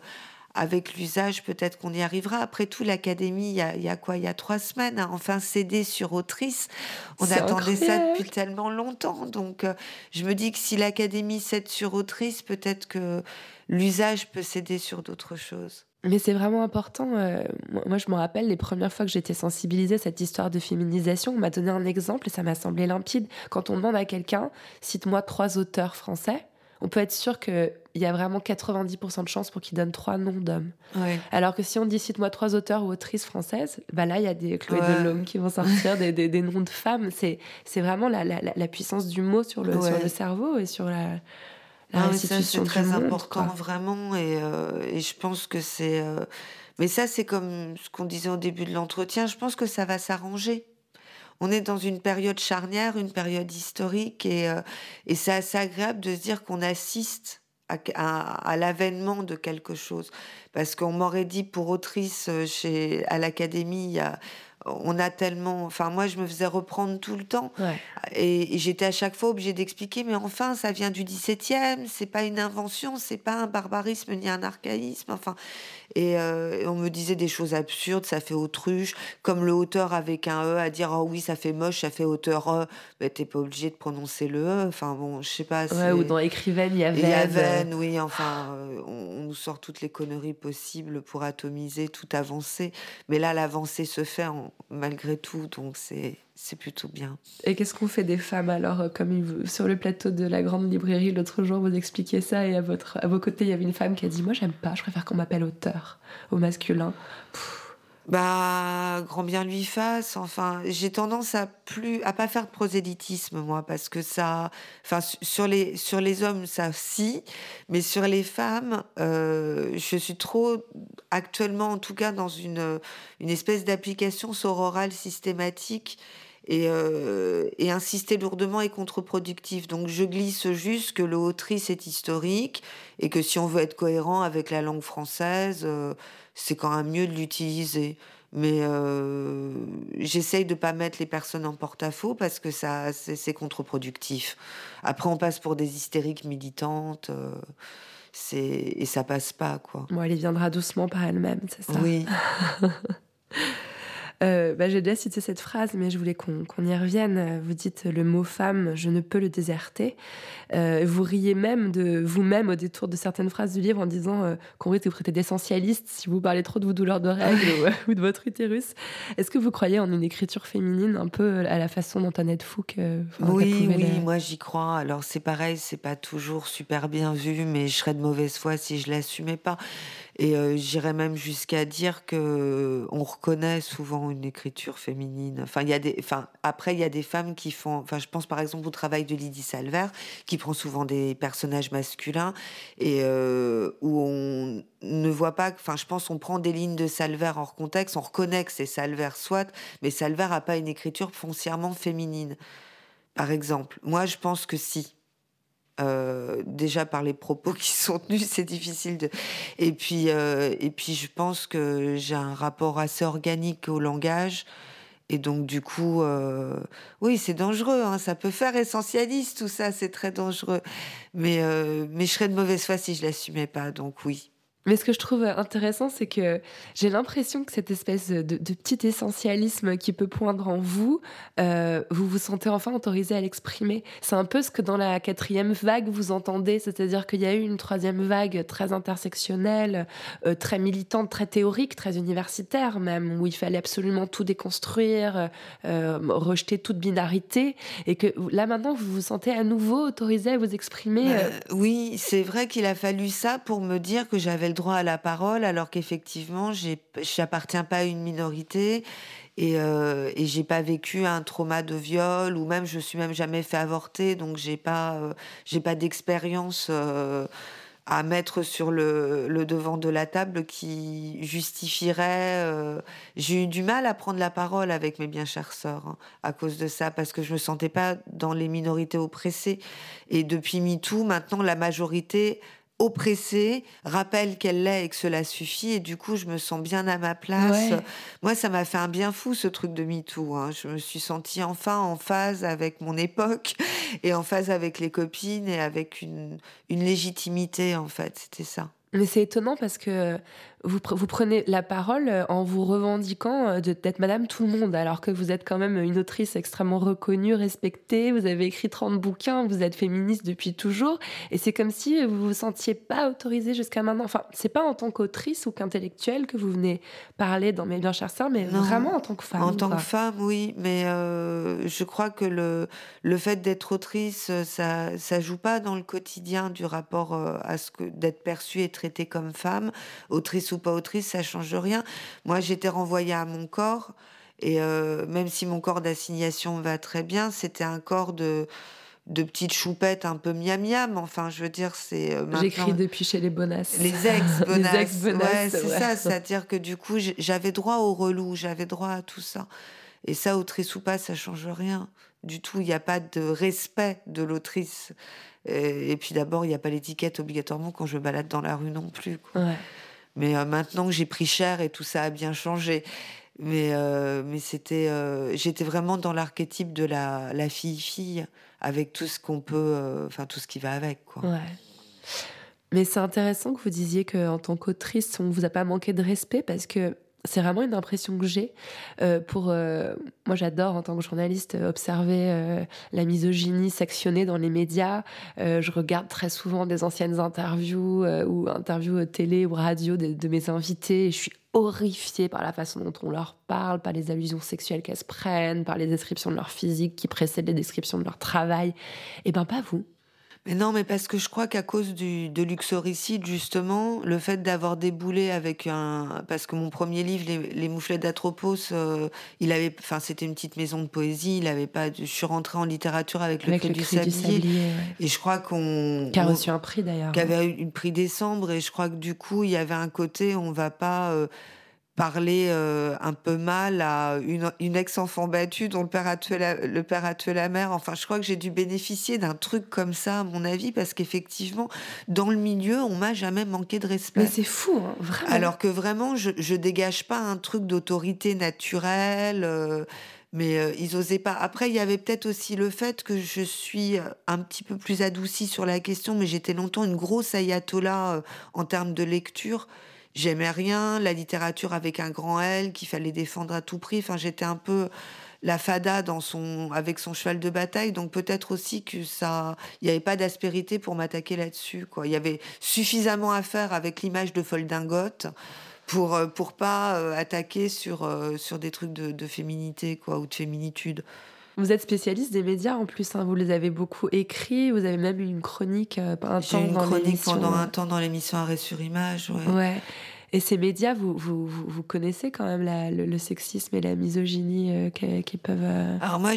avec l'usage, peut-être qu'on y arrivera. Après tout, l'académie, il y a, quoi? Il y a trois semaines, hein, enfin cédé sur autrice. On attendait ça depuis tellement longtemps. Donc, euh, je me dis que si l'académie cède sur autrice, peut-être que l'usage peut céder sur d'autres choses. Mais c'est vraiment important. Euh, moi, je me rappelle les premières fois que j'étais sensibilisée à cette histoire de féminisation. On m'a donné un exemple et ça m'a semblé limpide. Quand on demande à quelqu'un, cite-moi trois auteurs français, on peut être sûr qu'il y a vraiment 90% de chances pour qu'il donne trois noms d'hommes. Alors que si on dit cite-moi trois auteurs ou autrices françaises, bah là, il y a des Chloé de Delhomme qui vont sortir, des, des, noms de femmes. C'est, c'est vraiment la, la, la, puissance du mot sur le, sur le cerveau et sur la, la ah C'est très important, vraiment. Et, euh, et, je pense que c'est. Euh, mais ça, c'est comme ce qu'on disait au début de l'entretien. Je pense que ça va s'arranger on est dans une période charnière, une période historique, et, euh, et c'est assez agréable de se dire qu'on assiste à, l'avènement de quelque chose. Parce qu'on m'aurait dit pour autrice euh, chez, à l'académie, on a tellement. Enfin, moi, je me faisais reprendre tout le temps. Et, j'étais à chaque fois obligée d'expliquer, mais enfin, ça vient du 17e, c'est pas une invention, c'est pas un barbarisme ni un archaïsme. Enfin, euh, et, on me disait des choses absurdes, ça fait autruche, comme le auteur avec un E à dire oh oui ça fait moche, ça fait auteur E, mais t'es pas obligé de prononcer le E. Enfin bon, je sais pas. Ouais, ou dans écrivaine il y avait. Il y avait, oui, enfin euh, on, nous sort toutes les conneries possibles pour atomiser, tout avancer. Mais là l'avancée se fait malgré tout, donc c'est c'est plutôt bien. Et qu'est-ce qu'on fait des femmes alors euh, Comme sur le plateau de la grande librairie l'autre jour, vous expliquiez ça et à, votre, à vos côtés, il y avait une femme qui a dit Moi, j'aime pas, je préfère qu'on m'appelle auteur au masculin. Bah, grand bien lui fasse. Enfin, j'ai tendance à plus à pas faire de prosélytisme moi parce que ça, enfin sur les sur les hommes ça si, mais sur les femmes, euh, je suis trop actuellement en tout cas dans une une espèce d'application sororale systématique euh, et, insister lourdement est contre-productif. Donc je glisse juste que le autrice est historique et que si on veut être cohérent avec la langue française, euh, c'est quand même mieux de l'utiliser. Mais euh, j'essaye de pas mettre les personnes en porte-à-faux parce que ça c'est contre-productif. Après on passe pour des hystériques militantes. c'est et ça passe pas quoi. Bon, elle y viendra doucement par elle-même, c'est ça? Oui. <laughs> Euh, bah, J'ai déjà cité cette phrase, mais je voulais qu'on y revienne. Vous dites le mot femme, je ne peux le déserter. Euh, vous riez même de vous-même au détour de certaines phrases du livre en disant euh, qu'on risque de traiter d'essentialiste si vous parlez trop de vos douleurs de règles <laughs> ou, de votre utérus. Est-ce que vous croyez en une écriture féminine un peu à la façon d'Antoinette Fouque Oui, oui, moi j'y crois. Alors c'est pareil, c'est pas toujours super bien vu, mais je serais de mauvaise foi si je l'assumais pas. Et j'irais même jusqu'à dire que on reconnaît souvent une écriture féminine. Enfin, il y a des, enfin, après, il y a des femmes qui font. Enfin, je pense par exemple au travail de Lydie Salver, qui prend souvent des personnages masculins et où on ne voit pas. Enfin, je pense on prend des lignes de Salver hors contexte, on reconnaît que c'est Salver, soit, mais Salver a pas une écriture foncièrement féminine. Par exemple, moi, je pense que si. Euh, déjà par les propos <laughs> qui sont tenus, c'est difficile de. Et puis, euh, et puis, je pense que j'ai un rapport assez organique au langage. Et donc, du coup, euh, oui, c'est dangereux. Hein, ça peut faire essentialiste, tout ça, c'est très dangereux. Mais, mais je serais de mauvaise foi si je l'assumais pas. Donc, oui. Mais ce que je trouve intéressant, c'est que j'ai l'impression que cette espèce de, petit essentialisme qui peut poindre en vous, euh, vous vous sentez enfin autorisé à l'exprimer. C'est un peu ce que dans la quatrième vague vous entendez, c'est-à-dire qu'il y a eu une troisième vague très intersectionnelle, euh, très militante, très théorique, très universitaire même, où il fallait absolument tout déconstruire, euh, rejeter toute binarité, et que là maintenant vous vous sentez à nouveau autorisé à vous exprimer. oui, c'est vrai qu'il a fallu ça pour me dire que j'avais droit à la parole, alors qu'effectivement, je n'appartiens pas à une minorité et, euh, et j'ai pas vécu un trauma de viol ou même je suis même jamais fait avorter, donc j'ai pas euh, pas d'expérience euh, à mettre sur le, devant de la table qui justifierait. J'ai eu du mal à prendre la parole avec mes bien chères sœurs hein, à cause de ça, parce que je me sentais pas dans les minorités oppressées. Et depuis MeToo, maintenant, la majorité oppressée, rappelle qu'elle l'est et que cela suffit. Et du coup, je me sens bien à ma place. Moi, ça m'a fait un bien fou, ce truc de MeToo. Hein. Je me suis sentie enfin en phase avec mon époque <laughs> et en phase avec les copines et avec une, une légitimité, en fait. C'était ça. Mais c'est étonnant parce que vous, vous, prenez la parole euh, en vous revendiquant euh, d'être Madame Tout le Monde, alors que vous êtes quand même une autrice extrêmement reconnue, respectée, vous avez écrit 30 bouquins, vous êtes féministe depuis toujours, et c'est comme si vous vous sentiez pas autorisée jusqu'à maintenant. Enfin, c'est pas en tant qu'autrice ou qu'intellectuelle que vous venez parler dans Mes bien chères sœurs, mais vraiment en tant que femme. En tant que femme, oui, mais euh, je crois que le, le fait d'être autrice, ça, ça joue pas dans le quotidien du rapport à ce que d'être perçue et traitée comme femme. Autrice ou pas autrice, ça change rien. Moi, j'étais renvoyée à mon corps, et euh, même si mon corps d'assignation va très bien, c'était un corps de de petites choupettes un peu miam miam. Enfin, je veux dire, c'est. Euh, J'écris depuis chez les bonasses. Les ex-bonasses. <laughs> les ex-bonasses. Ouais, c'est ça. <laughs> C'est-à-dire que du coup, j'avais droit au relou, j'avais droit à tout ça. Et ça, autrice ou pas, ça change rien du tout. Il n'y a pas de respect de l'autrice. Et, puis d'abord, il n'y a pas l'étiquette obligatoirement quand je balade dans la rue non plus. Ouais. Mais euh, maintenant que j'ai pris cher et tout ça a bien changé. Mais, euh, mais c'était, euh, j'étais vraiment dans l'archétype de la, la fille-fille, avec tout ce qu'on peut, enfin tout ce qui va avec. Quoi. Ouais. Mais c'est intéressant que vous disiez qu'en tant qu'autrice, on vous a pas manqué de respect parce que c'est vraiment une impression que j'ai. Euh, pour euh, moi, j'adore en tant que journaliste observer euh, la misogynie sectionnée dans les médias. je regarde très souvent des anciennes interviews ou interviews télé ou radio de, mes invités. Et je suis horrifiée par la façon dont on leur parle, par les allusions sexuelles qu'elles se prennent, par les descriptions de leur physique qui précèdent les descriptions de leur travail. Et ben pas vous. Mais non, mais parce que je crois qu'à cause du, de luxoricide, justement, le fait d'avoir déboulé avec un. Parce que mon premier livre, Les, les mouflettes d'Atropos, euh, il avait. Enfin, c'était une petite maison de poésie, il avait pas. Je suis rentrée en littérature avec le, avec du, sablier. Et je crois qu'on. Qui a reçu un prix d'ailleurs. Qui avait eu un prix décembre, et je crois que du coup, il y avait un côté, on va pas. Euh, parler euh, un peu mal à une, une ex-enfant battue dont le père, a tué la, le père a tué la mère. Enfin, je crois que j'ai dû bénéficier d'un truc comme ça, à mon avis, parce qu'effectivement, dans le milieu, on m'a jamais manqué de respect. Mais c'est fou, hein, vraiment. Alors que vraiment, je, je dégage pas un truc d'autorité naturelle. Euh, mais euh, ils osaient pas. Après, il y avait peut-être aussi le fait que je suis un petit peu plus adoucie sur la question, mais j'étais longtemps une grosse ayatollah en termes de lecture j'aimais rien, la littérature avec un grand L qu'il fallait défendre à tout prix. Enfin, j'étais un peu la fada dans son, avec son cheval de bataille. Donc peut-être aussi que ça, il n'y avait pas d'aspérité pour m'attaquer là-dessus. Quoi. Il y avait suffisamment à faire avec l'image de Foldingote pour euh, pour pas euh, attaquer sur euh, sur des trucs de, féminité quoi ou de féminitude. Vous êtes spécialiste des médias en plus, hein. vous les avez beaucoup écrits, vous avez même eu une chronique un temps une dans chronique pendant un temps dans l'émission Arrêt sur Image. Ouais. ouais. Et ces médias, vous, vous, vous, connaissez quand même la, le, sexisme et la misogynie euh, qui, peuvent. Euh... Alors, moi,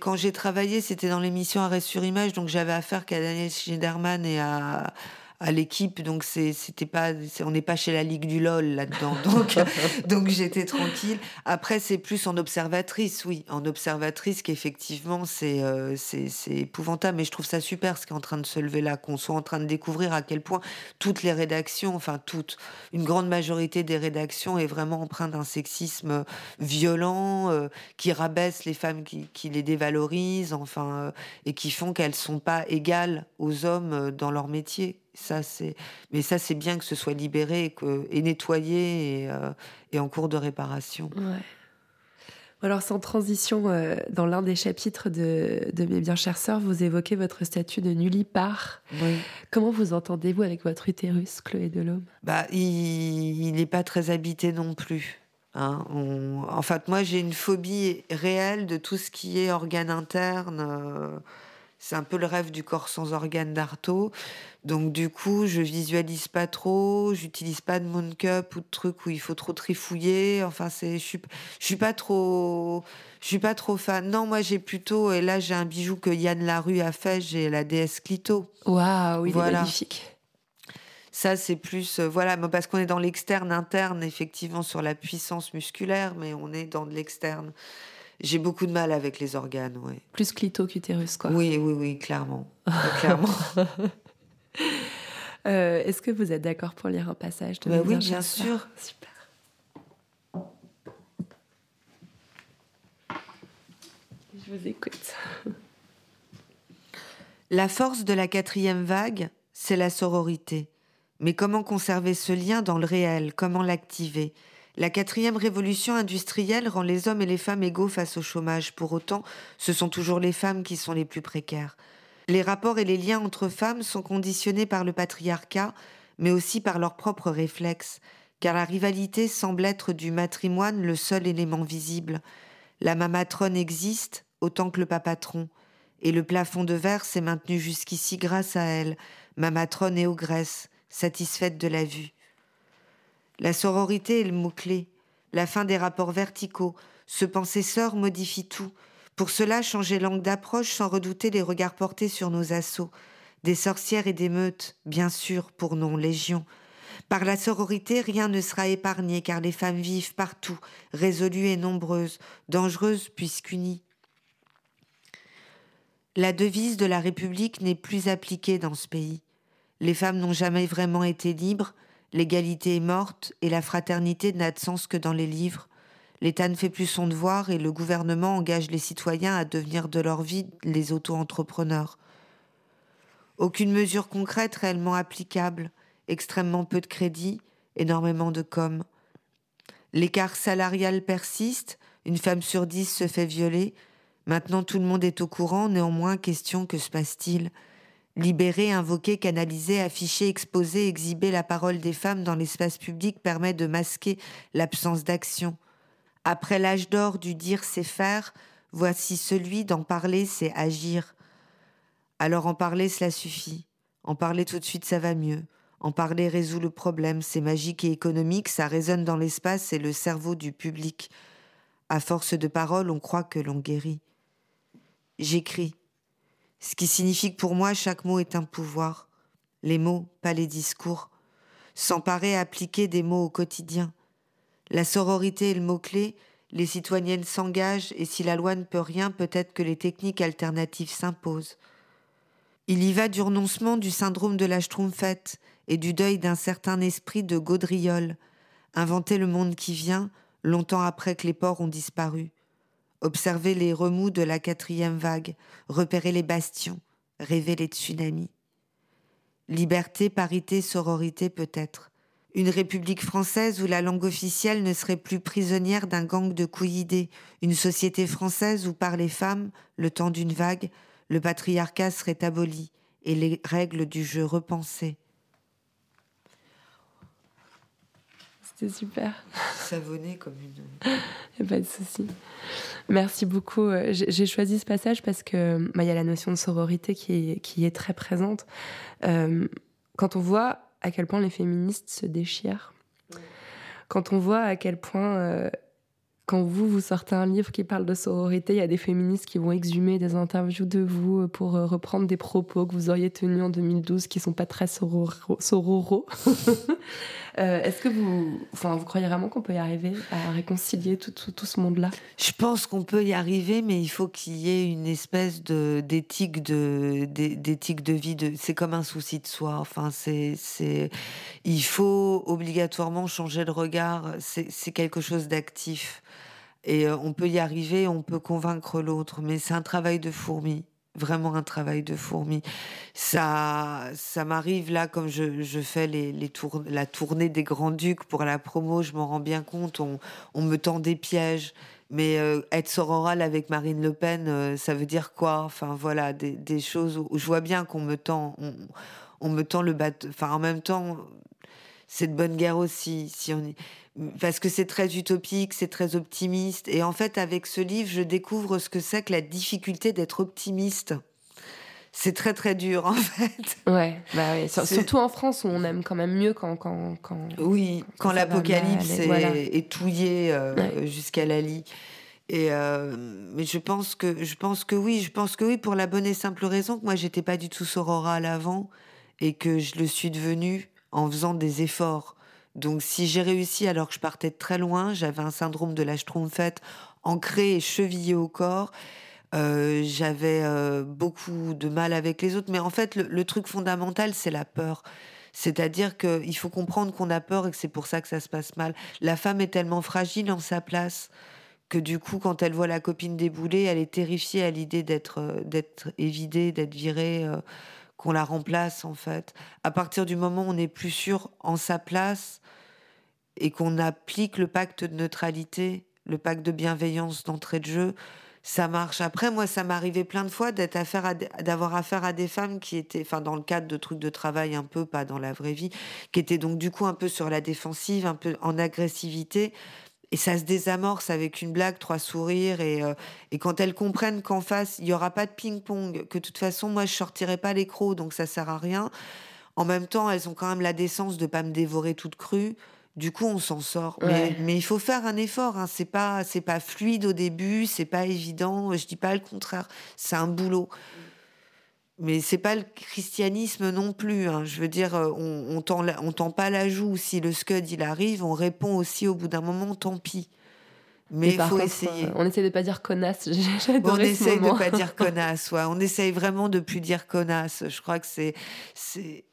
quand j'ai travaillé, c'était dans l'émission Arrêt sur Image, donc j'avais affaire qu'à Daniel Schneiderman et à, à l'équipe, donc c'était pas, on n'est pas chez la Ligue du LOL là-dedans, <laughs> donc j'étais tranquille. Après, c'est plus en observatrice, oui, en observatrice qu'effectivement c'est euh, c'est épouvantable, mais je trouve ça super ce qui est en train de se lever là, qu'on soit en train de découvrir à quel point toutes les rédactions, enfin toutes, une grande majorité des rédactions est vraiment empreinte d'un sexisme violent euh, qui rabaisse les femmes, qui, les dévalorise, enfin, euh, et qui font qu'elles sont pas égales aux hommes dans leur métier. Ça, c'est, mais ça, c'est bien que ce soit libéré et, que, et nettoyé et, euh, et, en cours de réparation. Ouais. Alors, sans transition, euh, dans l'un des chapitres de, de, Mes bien chères sœurs, vous évoquez votre statut de nullipare. Oui. Comment vous entendez-vous avec votre utérus, Chloé Delhomme? Bah, Il n'est pas très habité non plus. Hein. On... En fait, moi, j'ai une phobie réelle de tout ce qui est organe interne. Euh c'est un peu le rêve du corps sans organes d'Artaud. Donc du coup, je visualise pas trop, j'utilise pas de moon cup ou de trucs où il faut trop trifouiller. Enfin, c'est, je suis, je suis pas trop, je suis pas trop fan. Non, moi j'ai plutôt, et là j'ai un bijou que Yann Larue a fait, j'ai la déesse Clito. Waouh, il est magnifique. Ça, c'est plus, euh, voilà, parce qu'on est dans l'externe interne, effectivement, sur la puissance musculaire, mais on est dans de l'externe. J'ai beaucoup de mal avec les organes, oui. Plus clito qu'utérus, quoi. Oui, oui, oui, clairement. <laughs> clairement. <laughs> Euh, est-ce que vous êtes d'accord pour lire un passage de bah Oui, bien sûr. <laughs> Super. Je vous écoute. La force de la quatrième vague, c'est la sororité. Mais comment conserver ce lien dans le réel? Comment l'activer? La quatrième révolution industrielle rend les hommes et les femmes égaux face au chômage. Pour autant, ce sont toujours les femmes qui sont les plus précaires. Les rapports et les liens entre femmes sont conditionnés par le patriarcat, mais aussi par leurs propres réflexes, car la rivalité semble être du matrimoine le seul élément visible. La mamatrone existe autant que le papatron, et le plafond de verre s'est maintenu jusqu'ici grâce à elle, mamatrone et ogresse, satisfaite de la vue. La sororité est le mot-clé, la fin des rapports verticaux. Se penser sœur modifie tout. Pour cela, changer langue d'approche sans redouter les regards portés sur nos assauts. Des sorcières et des meutes, bien sûr, pour non légion. Par la sororité, rien ne sera épargné, car les femmes vivent partout, résolues et nombreuses, dangereuses puisqu'unies. La devise de la République n'est plus appliquée dans ce pays. Les femmes n'ont jamais vraiment été libres, L'égalité est morte et la fraternité n'a de sens que dans les livres. L'État ne fait plus son devoir et le gouvernement engage les citoyens à devenir de leur vie les auto-entrepreneurs. Aucune mesure concrète réellement applicable, extrêmement peu de crédit, énormément de com. L'écart salarial persiste, une femme sur dix se fait violer. Maintenant tout le monde est au courant, néanmoins question que se passe-t-il? Libérer, invoquer, canaliser, afficher, exposer, exhiber la parole des femmes dans l'espace public permet de masquer l'absence d'action. Après l'âge d'or du dire c'est faire, voici celui d'en parler c'est agir. Alors en parler cela suffit. En parler tout de suite ça va mieux. En parler résout le problème, c'est magique et économique, ça résonne dans l'espace, c'est le cerveau du public. À force de paroles, on croit que l'on guérit. J'écris ce qui signifie que pour moi chaque mot est un pouvoir. Les mots, pas les discours. S'emparer, appliquer des mots au quotidien. La sororité est le mot-clé, les citoyennes s'engagent et si la loi ne peut rien, peut-être que les techniques alternatives s'imposent. Il y va du renoncement du syndrome de la schtroumpfette et du deuil d'un certain esprit de gaudriole, inventer le monde qui vient, longtemps après que les ports ont disparu observer les remous de la quatrième vague, repérer les bastions, rêver les tsunamis. Liberté, parité, sororité peut-être, Une république française où la langue officielle ne serait plus prisonnière d'un gang de couillidés. Une société française où par les femmes, le temps d'une vague, le patriarcat serait aboli et les règles du jeu repensées. C'était super. Savonné comme une. <laughs> Pas de souci. Merci beaucoup. Euh, J'ai choisi ce passage parce que bah, il y a la notion de sororité qui est, qui est très présente. Euh, quand on voit à quel point les féministes se déchirent, quand on voit à quel point, euh, quand vous, vous sortez un livre qui parle de sororité, il y a des féministes qui vont exhumer des interviews de vous pour reprendre des propos que vous auriez tenus en 2012 qui sont pas très sororo. sororo. <laughs> Euh, Est-ce que vous, enfin, vous croyez vraiment qu'on peut y arriver à réconcilier tout, ce monde-là? Je pense qu'on peut y arriver, mais il faut qu'il y ait une espèce d'éthique de de vie. C'est comme un souci de soi. Enfin, c'est il faut obligatoirement changer le regard. C'est c'est quelque chose d'actif et euh, on peut y arriver. On peut convaincre l'autre, mais c'est un travail de fourmi. Vraiment un travail de fourmi. Ça, ça m'arrive là, comme je, fais les, les la tournée des Grands Ducs pour la promo, je m'en rends bien compte. On, me tend des pièges. Mais euh, être sororal avec Marine Le Pen, euh, ça veut dire quoi? Enfin voilà, des, choses où je vois bien qu'on me tend, on, me tend le bateau. Enfin en même temps, c'est de bonne guerre aussi. Si on Parce que c'est très utopique, c'est très optimiste. Et en fait, avec ce livre, je découvre ce que c'est que la difficulté d'être optimiste. C'est très très dur en <laughs> fait. Ouais, bah oui. Surtout en France où on aime quand même mieux quand. quand, quand... Oui, quand l'apocalypse est, voilà. est touillé euh, Ouais. jusqu'à la lie. Et euh, mais je pense que je pense que oui, je pense que oui pour la bonne et simple raison que moi j'étais pas du tout sororal avant et que je le suis devenu en faisant des efforts. Donc si j'ai réussi alors que je partais de très loin, j'avais un syndrome de la schtroumpfette ancré et chevillé au corps. Euh, j'avais euh, beaucoup de mal avec les autres, mais en fait, le, truc fondamental, c'est la peur. C'est-à-dire qu'il faut comprendre qu'on a peur et que c'est pour ça que ça se passe mal. La femme est tellement fragile en sa place que du coup, quand elle voit la copine débouler, elle est terrifiée à l'idée d'être euh, d'être évidée, d'être virée, qu'on la remplace en fait. À partir du moment où on n'est plus sûr en sa place et qu'on applique le pacte de neutralité, le pacte de bienveillance d'entrée de jeu, ça marche. Après, moi, ça m'arrivait plein de fois d'être d'avoir affaire à des femmes qui étaient, enfin, dans le cadre de trucs de travail un peu, pas dans la vraie vie, qui étaient donc du coup un peu sur la défensive, un peu en agressivité. Et ça se désamorce avec une blague, trois sourires. Et, euh, et quand elles comprennent qu'en face, il n'y aura pas de ping-pong, que de toute façon, moi, je sortirai pas les crocs, donc ça sert à rien. En même temps, elles ont quand même la décence de pas me dévorer toute crue. Du coup, on s'en sort. Mais, Ouais. mais il faut faire un effort. Hein. C'est pas, c'est pas fluide au début, c'est pas évident. Je dis pas le contraire. C'est un boulot. Mais c'est pas le christianisme non plus. hein. Je veux dire, euh, on, on tend, on tend pas la joue. Si le scud il arrive, on répond aussi au bout d'un moment. Tant pis. Mais il faut contre, essayer. euh, on essaie de pas dire connasse. <laughs> On essaye de pas dire <laughs> connasse, ouais. On essaye vraiment de plus dire connasse. Je crois que c'est c'est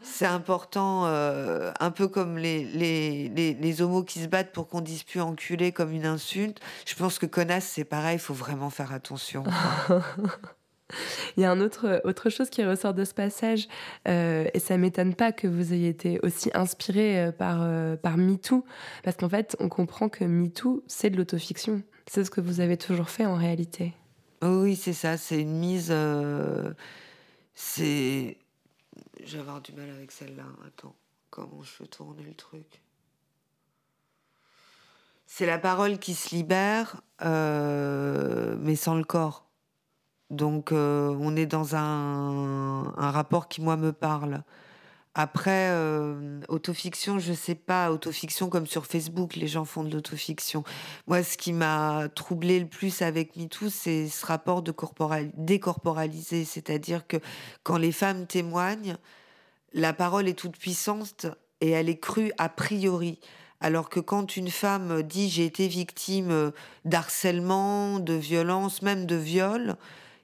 c'est important, euh, un peu comme les, les, les, les homos qui se battent pour qu'on dise plus enculé comme une insulte. Je pense que connasse, c'est pareil, il faut vraiment faire attention. <laughs> Il y a un autre, autre chose qui ressort de ce passage, euh, et ça m'étonne pas que vous ayez été aussi inspiré euh, par, euh, par MeToo, parce qu'en fait, on comprend que MeToo, c'est de l'autofiction. C'est ce que vous avez toujours fait en réalité. Oui, c'est ça, c'est une mise. c'est. Je vais avoir du mal avec celle-là. Attends, comment je peux tourner le truc? C'est la parole qui se libère, euh, mais sans le corps. Donc, euh, on est dans un rapport qui, moi, me parle. Après, euh, autofiction, je sais pas, autofiction comme sur Facebook, les gens font de l'autofiction. Moi, ce qui m'a troublé le plus avec MeToo, c'est ce rapport de corporal, décorporalisé. C'est-à-dire que quand les femmes témoignent, la parole est toute puissante et elle est crue a priori. Alors que quand une femme dit j'ai été victime d'harcèlement, de violence, même de viol,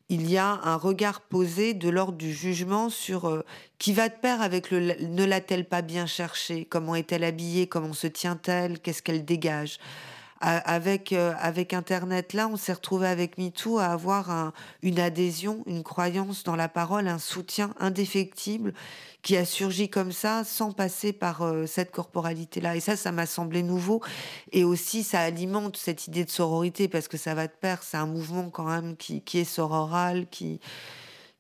il y a un regard posé de l'ordre du jugement sur euh, qui va de pair avec le ne l'a-t-elle pas bien cherché Comment est-elle habillée? Comment se tient-elle? Qu'est-ce qu'elle dégage? Avec, euh, avec Internet, là, on s'est retrouvé avec MeToo à avoir un, une adhésion, une croyance dans la parole, un soutien indéfectible qui a surgi comme ça sans passer par euh, cette corporalité-là. Et ça, ça m'a semblé nouveau. Et aussi, ça alimente cette idée de sororité parce que ça va de pair. C'est un mouvement quand même qui, qui est sororal, qui,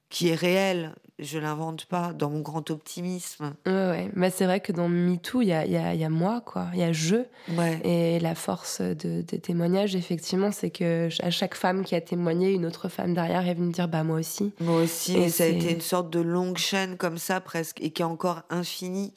qui est réel je l'invente pas dans mon grand optimisme. Ouais, ouais. Mais c'est vrai que dans MeToo, il y a, y, a, y a moi, quoi. Il y a je. Ouais. Et la force de, des témoignages, effectivement, c'est que à chaque femme qui a témoigné, une autre femme derrière est venue dire bah moi aussi. Moi aussi. Et, ça a été une sorte de longue chaîne comme ça presque et qui est encore infinie.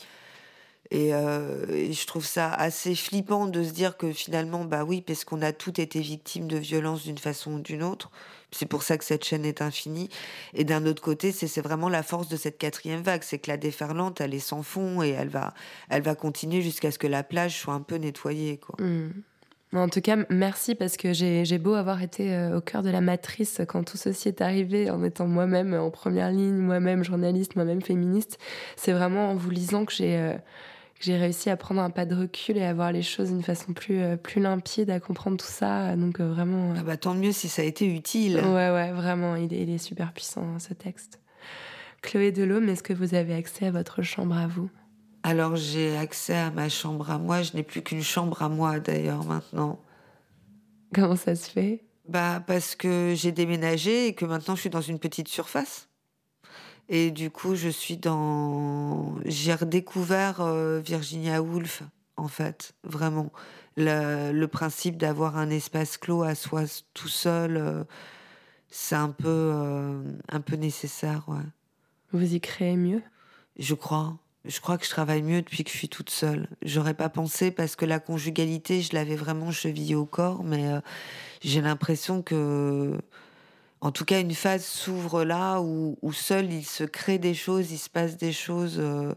Et, euh, et, je trouve ça assez flippant de se dire que finalement, bah oui, parce qu'on a toutes été victimes de violences d'une façon ou d'une autre. C'est pour ça que cette chaîne est infinie. Et d'un autre côté, c'est vraiment la force de cette quatrième vague, c'est que la déferlante, elle est sans fond et elle va, elle va continuer jusqu'à ce que la plage soit un peu nettoyée. Quoi. Mmh. En tout cas, merci parce que j'ai beau avoir été euh, au cœur de la matrice quand tout ceci est arrivé, en étant moi-même en première ligne, moi-même journaliste, moi-même féministe. C'est vraiment en vous lisant que j'ai euh, j'ai réussi à prendre un pas de recul et à voir les choses d'une façon plus, euh, plus limpide, à comprendre tout ça. Donc euh, vraiment. Ah bah tant mieux si ça a été utile. Ouais, ouais, vraiment, il est, il est super puissant hein, ce texte. Chloé Delhomme, est-ce que vous avez accès à votre chambre à vous? Alors j'ai accès à ma chambre à moi. Je n'ai plus qu'une chambre à moi d'ailleurs maintenant. Comment ça se fait? Bah parce que j'ai déménagé et que maintenant je suis dans une petite surface. Et du coup, je suis dans. J'ai redécouvert euh, Virginia Woolf, en fait, vraiment. Le, le principe d'avoir un espace clos à soi tout seul, euh, c'est un peu, euh, un peu nécessaire, ouais. Vous y créez mieux? Je crois. Je crois que je travaille mieux depuis que je suis toute seule. J'aurais pas pensé parce que la conjugalité, je l'avais vraiment chevillée au corps, mais j'ai l'impression que en tout cas, une phase s'ouvre là où, seul il se crée des choses, il se passe des choses euh,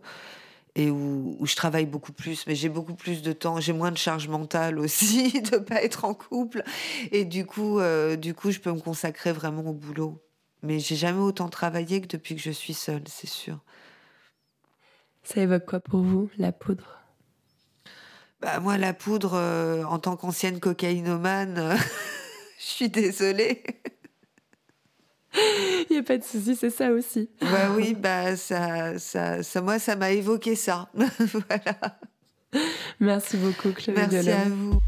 et où, je travaille beaucoup plus. Mais j'ai beaucoup plus de temps, j'ai moins de charge mentale aussi <laughs> de pas être en couple et du coup, euh, du coup, je peux me consacrer vraiment au boulot. Mais j'ai jamais autant travaillé que depuis que je suis seule, c'est sûr. Ça évoque quoi pour vous, la poudre? Bah, moi, la poudre, euh, en tant qu'ancienne cocaïnomane, <laughs> je suis désolée. <laughs> Il n'y a pas de souci, c'est ça aussi. Bah oui, bah ça, ça, ça moi, ça m'a évoqué ça. <laughs> voilà. Merci beaucoup, Chloé Merci à vous.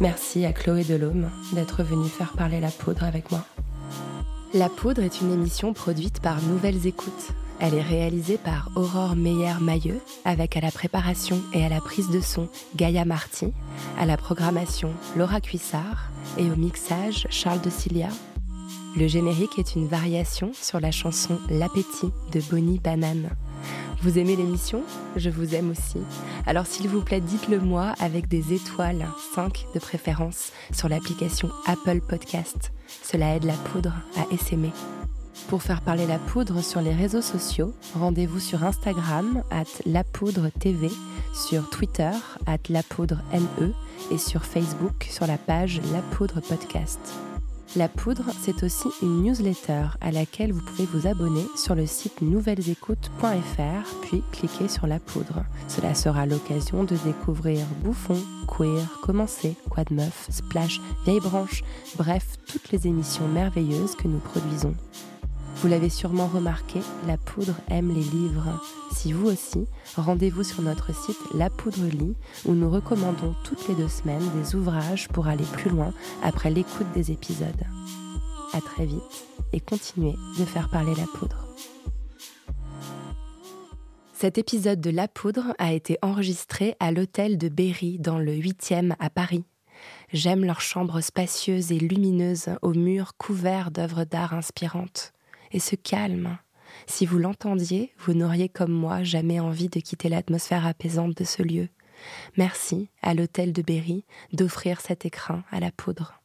Merci à Chloé Delhomme d'être venue faire parler la poudre avec moi. La poudre est une émission produite par Nouvelles Écoutes. Elle est réalisée par Aurore Meyer-Mailleux, avec à la préparation et à la prise de son Gaïa Marty, à la programmation Laura Cuissard et au mixage Charles de Cilia. Le générique est une variation sur la chanson L'appétit de Bonnie Banane. Vous aimez l'émission? Je vous aime aussi. Alors s'il vous plaît, dites-le moi avec des étoiles, 5 de préférence, sur l'application Apple Podcast. Cela aide la poudre à essaimer. Pour faire parler la poudre sur les réseaux sociaux, rendez-vous sur Instagram at lapoudre TV, sur Twitter at lapoudrene et sur Facebook sur la page La Poudre Podcast. La Poudre, c'est aussi une newsletter à laquelle vous pouvez vous abonner sur le site nouvellesécoutes.fr, puis cliquer sur La Poudre. Cela sera l'occasion de découvrir Bouffon, Queer, Commencer, Quoi de Meuf, Splash, Vieille Branche, bref, toutes les émissions merveilleuses que nous produisons. Vous l'avez sûrement remarqué, la poudre aime les livres. Si vous aussi, rendez-vous sur notre site La Poudre Lit où nous recommandons toutes les deux semaines des ouvrages pour aller plus loin après l'écoute des épisodes. À très vite et continuez de faire parler la poudre. Cet épisode de La Poudre a été enregistré à l'hôtel de Berry dans le 8e à Paris. J'aime leurs chambres spacieuses et lumineuses aux murs couverts d'œuvres d'art inspirantes et ce calme. Si vous l'entendiez, vous n'auriez comme moi jamais envie de quitter l'atmosphère apaisante de ce lieu. Merci à l'hôtel de Berry d'offrir cet écrin à la poudre.